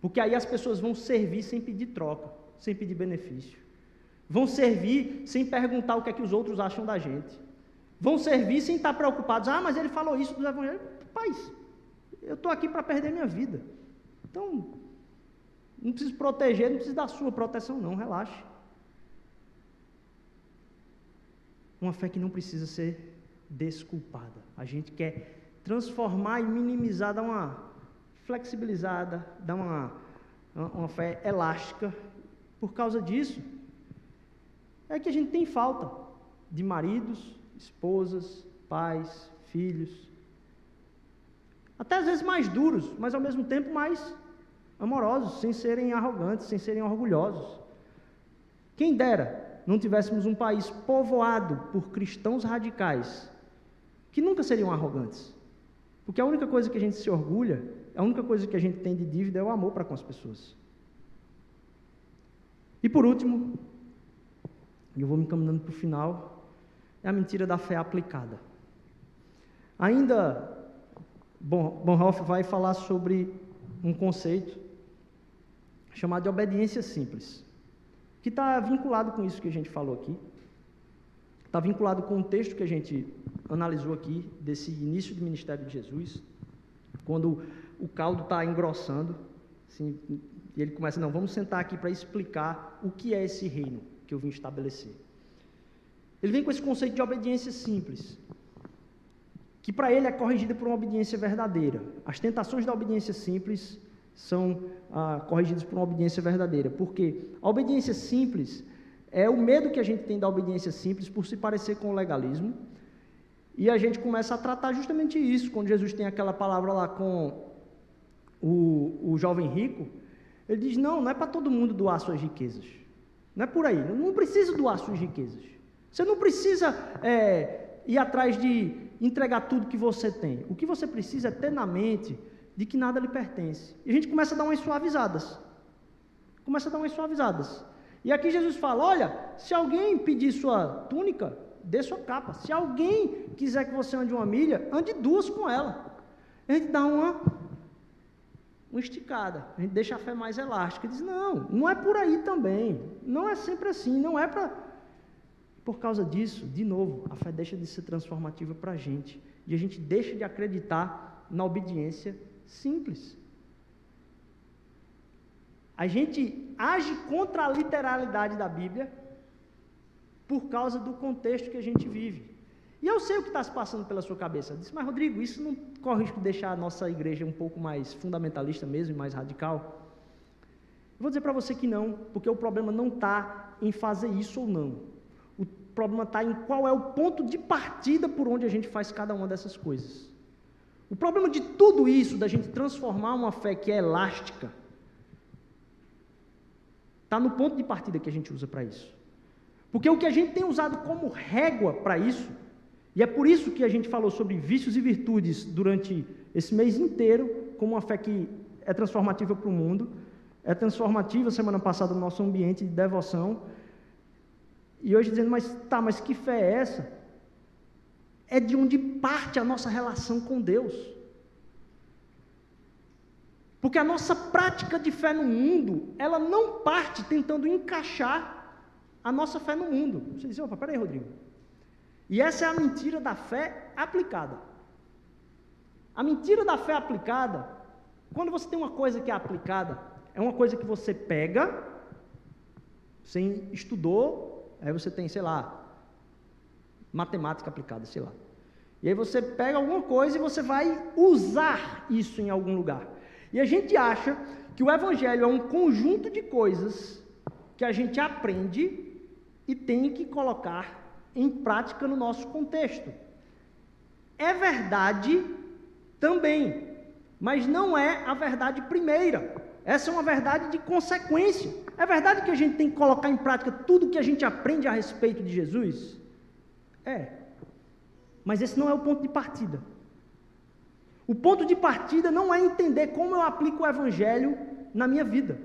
Porque aí as pessoas vão servir sem pedir troca, sem pedir benefício. Vão servir sem perguntar o que é que os outros acham da gente. Vão servir sem estar preocupados. Ah, mas ele falou isso dos evangelhos. Paz, eu estou aqui para perder minha vida. Então, não precisa proteger, não precisa da sua proteção, não, relaxe. Uma fé que não precisa ser desculpada. A gente quer transformar e minimizar, dar uma flexibilizada, dar uma, uma fé elástica. Por causa disso, é que a gente tem falta de maridos, esposas, pais, filhos. Até às vezes mais duros, mas ao mesmo tempo mais amorosos, sem serem arrogantes, sem serem orgulhosos. Quem dera não tivéssemos um país povoado por cristãos radicais, que nunca seriam arrogantes. Porque a única coisa que a gente se orgulha a única coisa que a gente tem de dívida é o amor para com as pessoas. E por último, eu vou me encaminhando para o final, é a mentira da fé aplicada. Ainda, Bonhoeffer vai falar sobre um conceito chamado de obediência simples, que está vinculado com isso que a gente falou aqui, está vinculado com o texto que a gente analisou aqui, desse início do ministério de Jesus, quando o caldo está engrossando, assim, e ele começa, não, vamos sentar aqui para explicar o que é esse reino que eu vim estabelecer. Ele vem com esse conceito de obediência simples, que para ele é corrigida por uma obediência verdadeira. As tentações da obediência simples são ah, corrigidas por uma obediência verdadeira, porque a obediência simples é o medo que a gente tem da obediência simples por se parecer com o legalismo, e a gente começa a tratar justamente isso, quando Jesus tem aquela palavra lá com o, o jovem rico, ele diz: não, não é para todo mundo doar suas riquezas. Não é por aí. Não precisa doar suas riquezas. Você não precisa é, ir atrás de entregar tudo que você tem. O que você precisa é ter na mente de que nada lhe pertence. E a gente começa a dar umas suavizadas. Começa a dar umas suavizadas. E aqui Jesus fala: olha, se alguém pedir sua túnica, dê sua capa. Se alguém quiser que você ande uma milha, ande duas com ela. A gente dá uma uma esticada, a gente deixa a fé mais elástica. Diz: não, não é por aí também. Não é sempre assim, não é para. Por causa disso, de novo, a fé deixa de ser transformativa para a gente. E a gente deixa de acreditar na obediência simples. A gente age contra a literalidade da Bíblia por causa do contexto que a gente vive. E eu sei o que está se passando pela sua cabeça. Eu disse, mas Rodrigo, isso não corre risco de deixar a nossa igreja um pouco mais fundamentalista mesmo e mais radical? Eu vou dizer para você que não, porque o problema não está em fazer isso ou não. O problema está em qual é o ponto de partida por onde a gente faz cada uma dessas coisas. O problema de tudo isso, da gente transformar uma fé que é elástica, está no ponto de partida que a gente usa para isso. Porque o que a gente tem usado como régua para isso e é por isso que a gente falou sobre vícios e virtudes durante esse mês inteiro, como uma fé que é transformativa para o mundo, é transformativa semana passada no nosso ambiente de devoção. E hoje dizendo, mas tá, mas que fé é essa? É de onde parte a nossa relação com Deus. Porque a nossa prática de fé no mundo, ela não parte tentando encaixar a nossa fé no mundo. Você diz, opa, peraí, Rodrigo. E essa é a mentira da fé aplicada. A mentira da fé aplicada, quando você tem uma coisa que é aplicada, é uma coisa que você pega, você estudou, aí você tem, sei lá, matemática aplicada, sei lá. E aí você pega alguma coisa e você vai usar isso em algum lugar. E a gente acha que o evangelho é um conjunto de coisas que a gente aprende e tem que colocar em prática no nosso contexto. É verdade também, mas não é a verdade primeira. Essa é uma verdade de consequência. É verdade que a gente tem que colocar em prática tudo que a gente aprende a respeito de Jesus? É. Mas esse não é o ponto de partida. O ponto de partida não é entender como eu aplico o Evangelho na minha vida.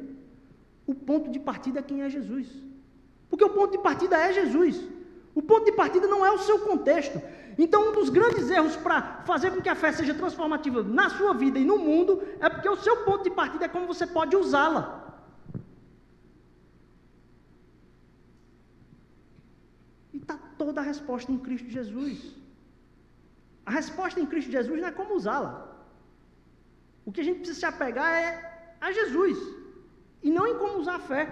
O ponto de partida é quem é Jesus. Porque o ponto de partida é Jesus. O ponto de partida não é o seu contexto. Então, um dos grandes erros para fazer com que a fé seja transformativa na sua vida e no mundo é porque o seu ponto de partida é como você pode usá-la. Está toda a resposta em Cristo Jesus. A resposta em Cristo Jesus não é como usá-la. O que a gente precisa se apegar é a Jesus e não em como usar a fé.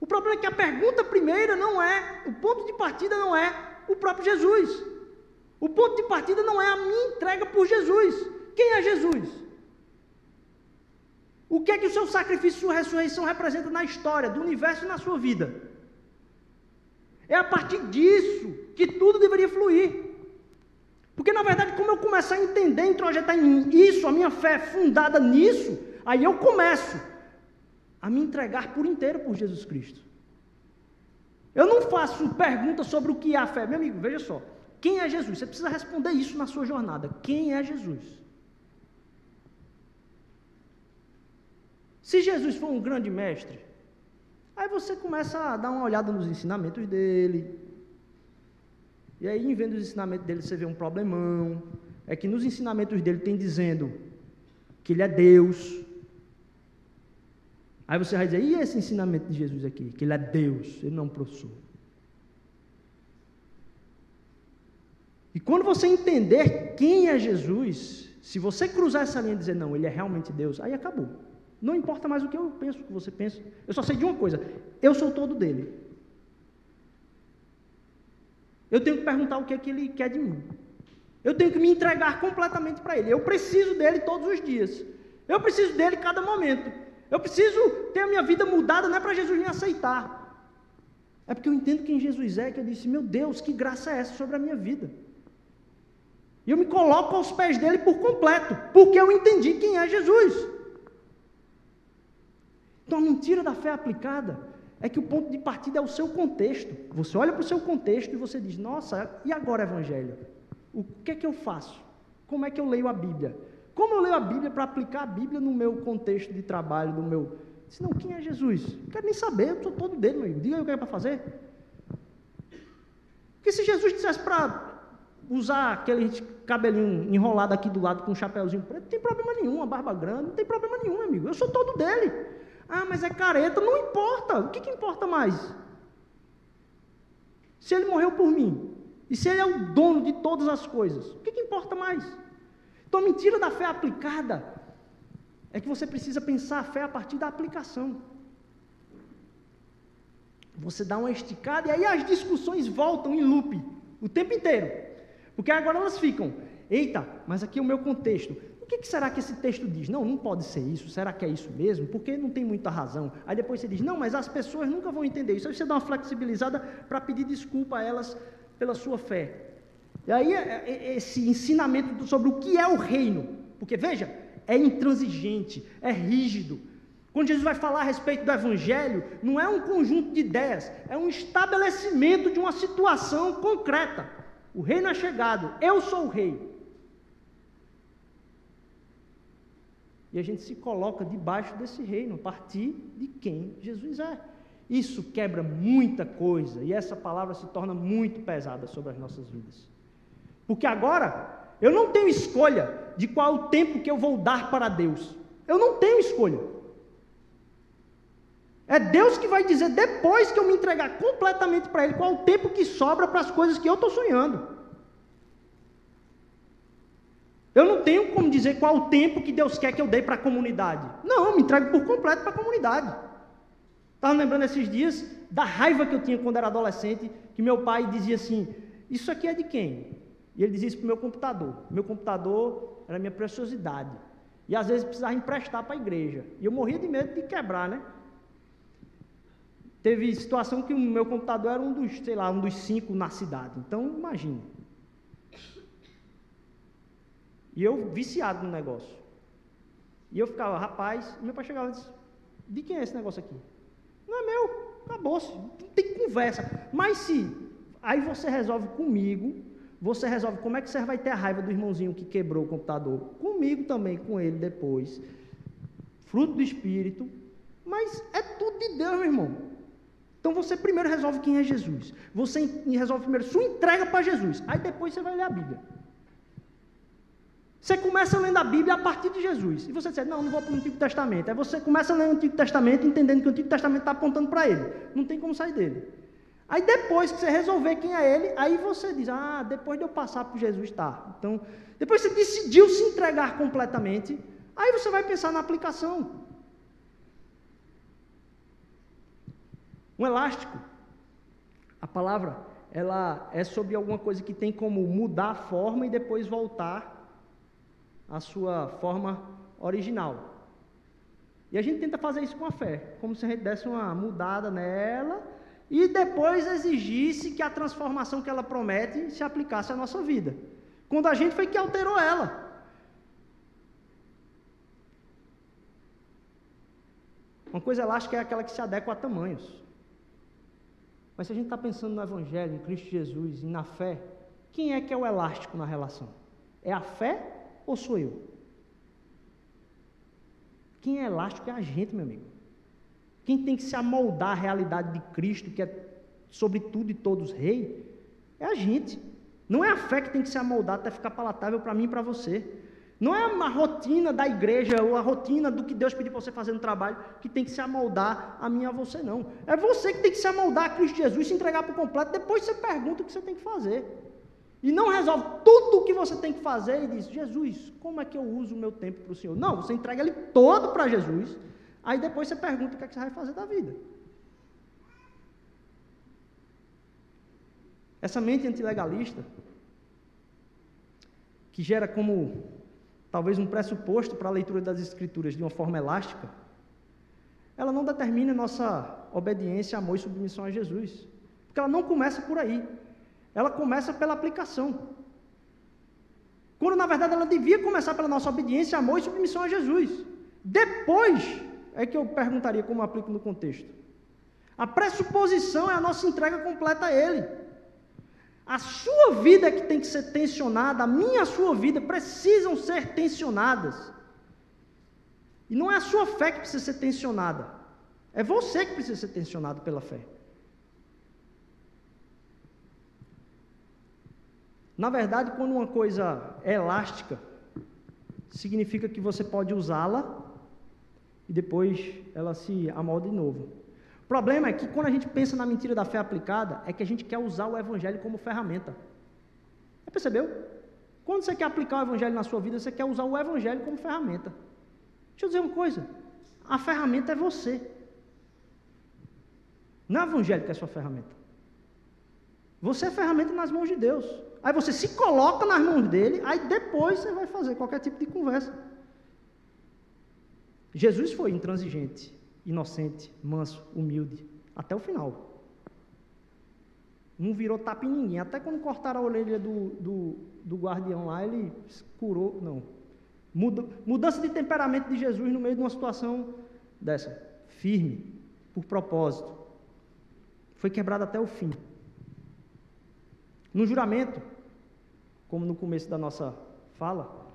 O problema é que a pergunta primeira não é, o ponto de partida não é o próprio Jesus. O ponto de partida não é a minha entrega por Jesus. Quem é Jesus? O que é que o seu sacrifício e sua ressurreição representa na história, do universo e na sua vida? É a partir disso que tudo deveria fluir. Porque na verdade, como eu começar a entender, introjetar em mim isso, a minha fé é fundada nisso, aí eu começo a me entregar por inteiro por Jesus Cristo. Eu não faço perguntas sobre o que é a fé. Meu amigo, veja só. Quem é Jesus? Você precisa responder isso na sua jornada. Quem é Jesus? Se Jesus for um grande mestre, aí você começa a dar uma olhada nos ensinamentos dele. E aí, em vendo os ensinamentos dele, você vê um problemão. É que nos ensinamentos dele tem dizendo que ele é Deus. Aí você vai dizer, e esse ensinamento de Jesus aqui? Que ele é Deus, ele não é um professor. E quando você entender quem é Jesus, se você cruzar essa linha e dizer, não, ele é realmente Deus, aí acabou. Não importa mais o que eu penso, o que você pensa. Eu só sei de uma coisa: eu sou todo dele. Eu tenho que perguntar o que é que ele quer de mim. Eu tenho que me entregar completamente para ele. Eu preciso dele todos os dias. Eu preciso dele cada momento. Eu preciso ter a minha vida mudada, não é para Jesus me aceitar. É porque eu entendo quem Jesus é, que eu disse, meu Deus, que graça é essa sobre a minha vida? E eu me coloco aos pés dele por completo, porque eu entendi quem é Jesus. Então a mentira da fé aplicada é que o ponto de partida é o seu contexto. Você olha para o seu contexto e você diz: Nossa, e agora evangelho? O que é que eu faço? Como é que eu leio a Bíblia? Como eu leio a Bíblia para aplicar a Bíblia no meu contexto de trabalho, no meu. Se não, quem é Jesus? Não quero nem saber, eu sou todo dele, meu Diga aí o que é para fazer. Porque se Jesus dissesse para usar aquele cabelinho enrolado aqui do lado com um chapéuzinho preto, não tem problema nenhum, uma barba grande, não tem problema nenhum, amigo. Eu sou todo dele. Ah, mas é careta, não importa. O que, que importa mais? Se ele morreu por mim, e se ele é o dono de todas as coisas, o que, que importa mais? Então a mentira da fé aplicada é que você precisa pensar a fé a partir da aplicação. Você dá uma esticada e aí as discussões voltam em loop o tempo inteiro. Porque agora elas ficam, eita, mas aqui é o meu contexto. O que, será que esse texto diz? Não, não pode ser isso. Será que é isso mesmo? Porque não tem muita razão. Aí depois você diz, não, mas as pessoas nunca vão entender isso. Aí você dá uma flexibilizada para pedir desculpa a elas pela sua fé. E aí é, é, esse ensinamento sobre o que é o reino, porque veja, é intransigente, é rígido. Quando Jesus vai falar a respeito do evangelho, não é um conjunto de ideias, é um estabelecimento de uma situação concreta. O reino é chegado, eu sou o rei. E a gente se coloca debaixo desse reino, a partir de quem Jesus é. Isso quebra muita coisa, e essa palavra se torna muito pesada sobre as nossas vidas. Porque agora, eu não tenho escolha de qual o tempo que eu vou dar para Deus. Eu não tenho escolha. É Deus que vai dizer, depois que eu me entregar completamente para Ele, qual o tempo que sobra para as coisas que eu estou sonhando. Eu não tenho como dizer qual o tempo que Deus quer que eu dê para a comunidade. Não, eu me entrego por completo para a comunidade. Estava lembrando esses dias da raiva que eu tinha quando era adolescente, que meu pai dizia assim: Isso aqui é de quem? E ele dizia isso para o meu computador. Meu computador era minha preciosidade. E às vezes precisava emprestar para a igreja. E eu morria de medo de quebrar, né? Teve situação que o meu computador era um dos, sei lá, um dos cinco na cidade. Então, imagine. E eu viciado no negócio. E eu ficava, rapaz, meu pai chegava e disse, de quem é esse negócio aqui? Não é meu, acabou-se, não tem conversa. Mas se aí você resolve comigo, você resolve como é que você vai ter a raiva do irmãozinho que quebrou o computador. Comigo também, com ele depois. Fruto do Espírito. Mas é tudo de Deus, meu irmão. Então você primeiro resolve quem é Jesus. Você resolve primeiro sua entrega para Jesus. Aí depois você vai ler a Bíblia. Você começa lendo a Bíblia a partir de Jesus. E você diz, não, não vou para o Antigo Testamento. Aí você começa lendo o Antigo Testamento, entendendo que o Antigo Testamento está apontando para ele. Não tem como sair dele. Aí depois que você resolver quem é ele, aí você diz, ah, depois de eu passar por Jesus, tá. Então, depois você decidiu se entregar completamente, aí você vai pensar na aplicação. Um elástico, a palavra, ela é sobre alguma coisa que tem como mudar a forma e depois voltar a sua forma original. E a gente tenta fazer isso com a fé, como se a gente desse uma mudada nela e depois exigisse que a transformação que ela promete se aplicasse à nossa vida. Quando a gente foi que alterou ela. Uma coisa elástica é aquela que se adequa a tamanhos. Mas se a gente está pensando no Evangelho, em Cristo Jesus e na fé, quem é que é o elástico na relação? É a fé ou sou eu? Quem é elástico é a gente, meu amigo. Quem tem que se amoldar à realidade de Cristo, que é sobre tudo e todos rei, é a gente. Não é a fé que tem que se amoldar até ficar palatável para mim e para você. Não é uma rotina da igreja ou a rotina do que Deus pediu para você fazer no trabalho que tem que se amoldar a mim e a você, não. É você que tem que se amoldar a Cristo Jesus, se entregar por completo. Depois você pergunta o que você tem que fazer. E não resolve tudo o que você tem que fazer e diz: Jesus, como é que eu uso o meu tempo para o Senhor? Não, você entrega ele todo para Jesus. Aí depois você pergunta o que, é que você vai fazer da vida. Essa mente antilegalista, que gera como talvez um pressuposto para a leitura das Escrituras de uma forma elástica, ela não determina nossa obediência, amor e submissão a Jesus. Porque ela não começa por aí. Ela começa pela aplicação. Quando na verdade ela devia começar pela nossa obediência, amor e submissão a Jesus. Depois é que eu perguntaria como aplico no contexto. A pressuposição é a nossa entrega completa a Ele. A sua vida é que tem que ser tensionada, a minha e a sua vida precisam ser tensionadas. E não é a sua fé que precisa ser tensionada, é você que precisa ser tensionado pela fé. Na verdade, quando uma coisa é elástica, significa que você pode usá-la e depois ela se amolda de novo. O problema é que quando a gente pensa na mentira da fé aplicada, é que a gente quer usar o evangelho como ferramenta. Já percebeu? Quando você quer aplicar o evangelho na sua vida, você quer usar o evangelho como ferramenta. Deixa eu dizer uma coisa: a ferramenta é você. Não é o evangelho que é a sua ferramenta. Você é ferramenta nas mãos de Deus. Aí você se coloca nas mãos dele, aí depois você vai fazer qualquer tipo de conversa. Jesus foi intransigente inocente, manso, humilde, até o final. Não virou tapa em ninguém. Até quando cortaram a orelha do, do, do guardião lá, ele curou. Não. Muda, mudança de temperamento de Jesus no meio de uma situação dessa. Firme, por propósito. Foi quebrado até o fim. No juramento, como no começo da nossa fala,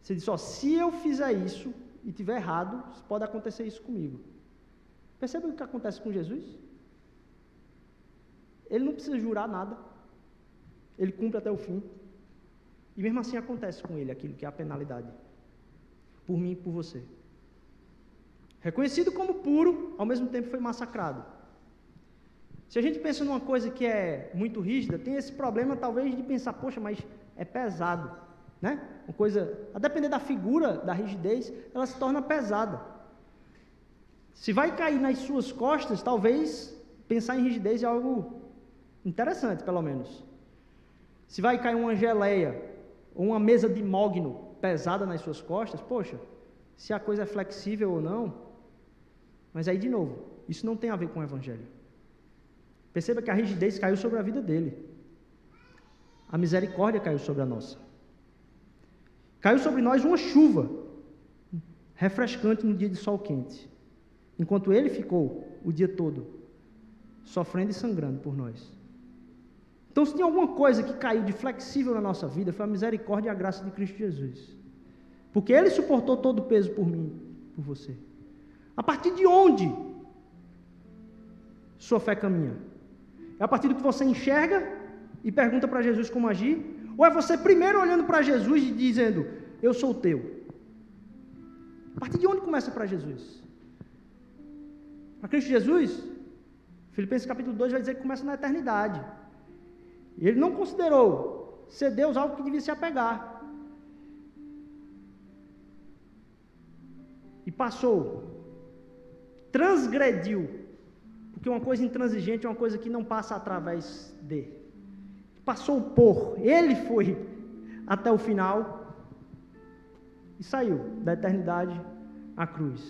você disse: ó, se eu fizer isso, e tiver errado, pode acontecer isso comigo. Perceba o que acontece com Jesus? Ele não precisa jurar nada. Ele cumpre até o fim. E mesmo assim acontece com ele aquilo que é a penalidade. Por mim e por você. Reconhecido como puro, ao mesmo tempo foi massacrado. Se a gente pensa numa coisa que é muito rígida, tem esse problema talvez de pensar, poxa, mas é pesado né? Uma coisa, a depender da figura, da rigidez, ela se torna pesada. Se vai cair nas suas costas, talvez pensar em rigidez é algo interessante, pelo menos. Se vai cair uma geleia ou uma mesa de mogno pesada nas suas costas, poxa, se a coisa é flexível ou não. Mas aí, de novo, isso não tem a ver com o Evangelho. Perceba que a rigidez caiu sobre a vida dele. A misericórdia caiu sobre a nossa. Caiu sobre nós uma chuva refrescante no dia de sol quente, enquanto ele ficou o dia todo sofrendo e sangrando por nós. Então, se tem alguma coisa que caiu de flexível na nossa vida, foi a misericórdia e a graça de Cristo Jesus. Porque ele suportou todo o peso por mim, por você. A partir de onde sua fé caminha? É a partir do que você enxerga e pergunta para Jesus como agir? Ou é você primeiro olhando para Jesus e dizendo, eu sou teu? A partir de onde começa para Jesus? Para Cristo Jesus? Filipenses capítulo 2 vai dizer que começa na eternidade. E ele não considerou ser Deus algo que devia se apegar. E passou, transgrediu, porque uma coisa intransigente é uma coisa que não passa através de passou por, ele foi até o final e saiu da eternidade à cruz.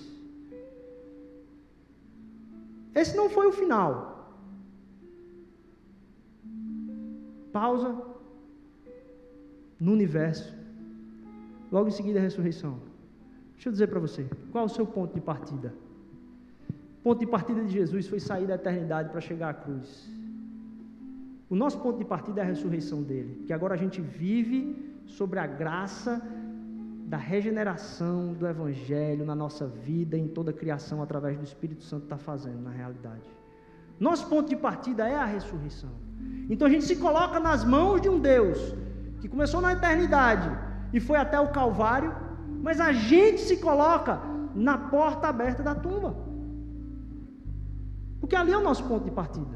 Esse não foi o final. Pausa no universo. Logo em seguida a ressurreição. Deixa eu dizer para você, qual é o seu ponto de partida? Ponto de partida de Jesus foi sair da eternidade para chegar à cruz. O nosso ponto de partida é a ressurreição dele, que agora a gente vive sobre a graça da regeneração do Evangelho na nossa vida, em toda a criação, através do Espírito Santo está fazendo na realidade. Nosso ponto de partida é a ressurreição. Então a gente se coloca nas mãos de um Deus que começou na eternidade e foi até o Calvário, mas a gente se coloca na porta aberta da tumba. Porque ali é o nosso ponto de partida.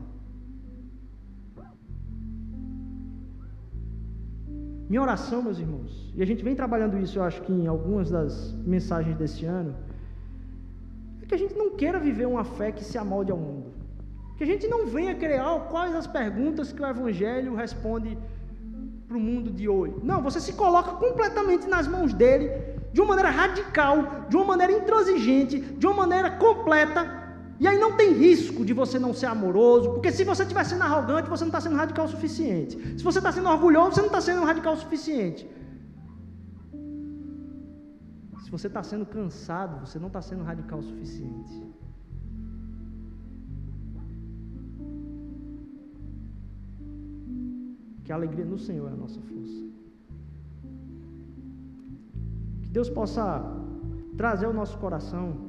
Minha oração, meus irmãos, e a gente vem trabalhando isso, eu acho que em algumas das mensagens desse ano, é que a gente não queira viver uma fé que se amolde ao mundo. Que a gente não venha criar quais as perguntas que o Evangelho responde para o mundo de hoje. Não, você se coloca completamente nas mãos dele, de uma maneira radical, de uma maneira intransigente, de uma maneira completa, e aí não tem risco de você não ser amoroso, porque se você estiver sendo arrogante, você não está sendo radical o suficiente. Se você está sendo orgulhoso, você não está sendo radical o suficiente. Se você está sendo cansado, você não está sendo radical o suficiente. Que a alegria no Senhor é a nossa força. Que Deus possa trazer ao nosso coração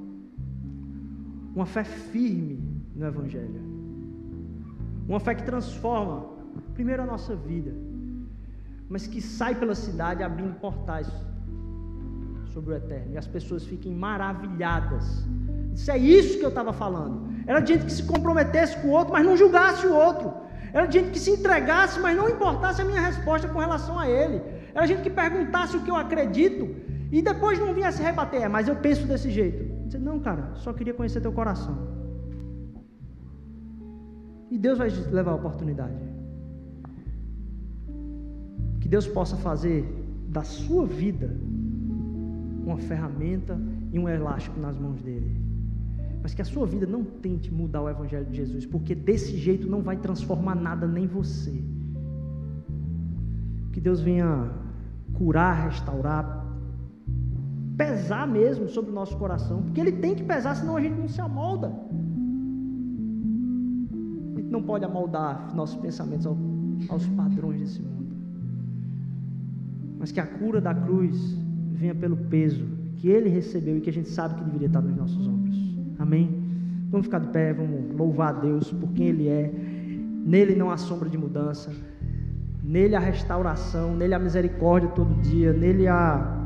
uma fé firme no Evangelho. Uma fé que transforma, primeiro, a nossa vida, mas que sai pela cidade abrindo portais sobre o eterno. E as pessoas fiquem maravilhadas. Isso é isso que eu estava falando. Era gente que se comprometesse com o outro, mas não julgasse o outro. Era gente que se entregasse, mas não importasse a minha resposta com relação a ele. Era gente que perguntasse o que eu acredito e depois não vinha se rebater. É, mas eu penso desse jeito. Dizer, não, cara, só queria conhecer teu coração. E Deus vai levar a oportunidade. Que Deus possa fazer da sua vida uma ferramenta e um elástico nas mãos dele. Mas que a sua vida não tente mudar o Evangelho de Jesus, porque desse jeito não vai transformar nada, nem você. Que Deus venha curar, restaurar, pesar mesmo sobre o nosso coração, porque ele tem que pesar, senão a gente não se amolda. A gente não pode amoldar nossos pensamentos aos padrões desse mundo. Mas que a cura da cruz venha pelo peso que ele recebeu e que a gente sabe que deveria estar nos nossos ombros. Amém? Vamos ficar de pé, vamos louvar a Deus por quem Ele é. Nele não há sombra de mudança. Nele há restauração, nele há misericórdia todo dia, nele há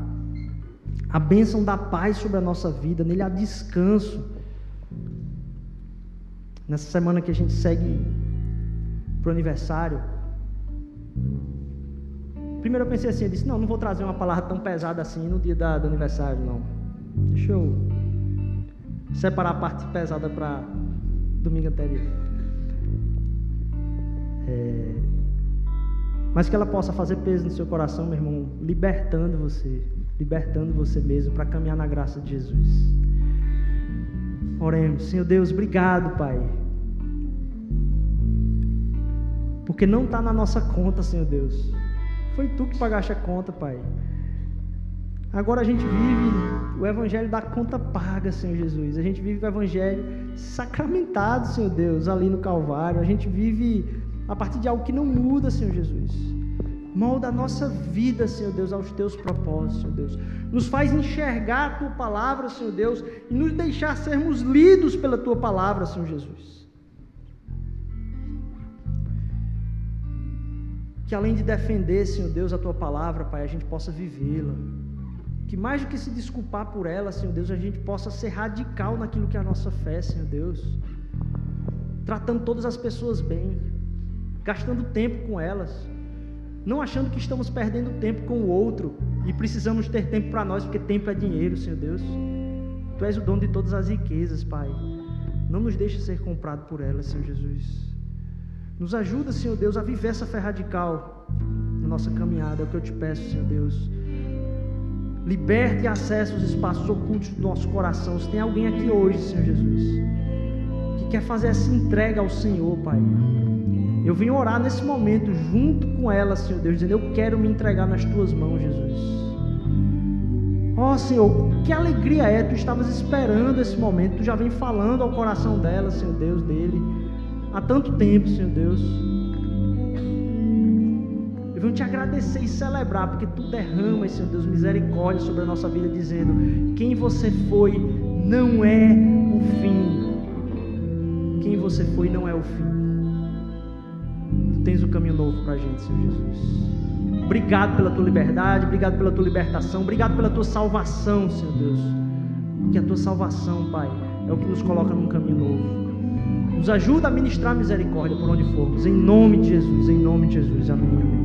a bênção da paz sobre a nossa vida, nele há descanso. Nessa semana que a gente segue para o aniversário, primeiro eu pensei assim, eu disse, não, não vou trazer uma palavra tão pesada assim no dia da, do aniversário, não. Deixa eu separar a parte pesada para domingo anterior. É, mas que ela possa fazer peso no seu coração, meu irmão, libertando você libertando você mesmo para caminhar na graça de Jesus. Oremos, Senhor Deus, obrigado, Pai. Porque não está na nossa conta, Senhor Deus. Foi tu que pagaste a conta, Pai. Agora a gente vive o Evangelho da conta paga, Senhor Jesus. A gente vive o Evangelho sacramentado, Senhor Deus, ali no Calvário. A gente vive a partir de algo que não muda, Senhor Jesus. Molda a nossa vida, Senhor Deus, aos teus propósitos, Senhor Deus. Nos faz enxergar a tua palavra, Senhor Deus, e nos deixar sermos lidos pela tua palavra, Senhor Jesus. Que além de defender, Senhor Deus, a tua palavra, Pai, a gente possa vivê-la. Que mais do que se desculpar por ela, Senhor Deus, a gente possa ser radical naquilo que é a nossa fé, Senhor Deus. Tratando todas as pessoas bem, gastando tempo com elas não achando que estamos perdendo tempo com o outro e precisamos ter tempo para nós, porque tempo é dinheiro, Senhor Deus. Tu és o dono de todas as riquezas, Pai. Não nos deixe ser comprado por elas, Senhor Jesus. Nos ajuda, Senhor Deus, a viver essa fé radical na nossa caminhada, é o que eu te peço, Senhor Deus. Liberte e acesse os espaços ocultos do nosso coração. Se tem alguém aqui hoje, Senhor Jesus, que quer fazer essa entrega ao Senhor, Pai. Eu vim orar nesse momento junto com ela, Senhor Deus, dizendo: Eu quero me entregar nas tuas mãos, Jesus. Ó oh, Senhor, que alegria é, tu estavas esperando esse momento, tu já vem falando ao coração dela, Senhor Deus, dele, há tanto tempo, Senhor Deus. venham te agradecer e celebrar, porque tu derramas, Senhor Deus, misericórdia sobre a nossa vida, dizendo: quem você foi não é o fim. Quem você foi não é o fim. Tens um caminho novo para a gente, Senhor Jesus. Obrigado pela tua liberdade, obrigado pela tua libertação, obrigado pela tua salvação, Senhor Deus. Porque a tua salvação, Pai, é o que nos coloca num caminho novo. Nos ajuda a ministrar misericórdia por onde formos. Em nome de Jesus, em nome de Jesus. Amém. amém.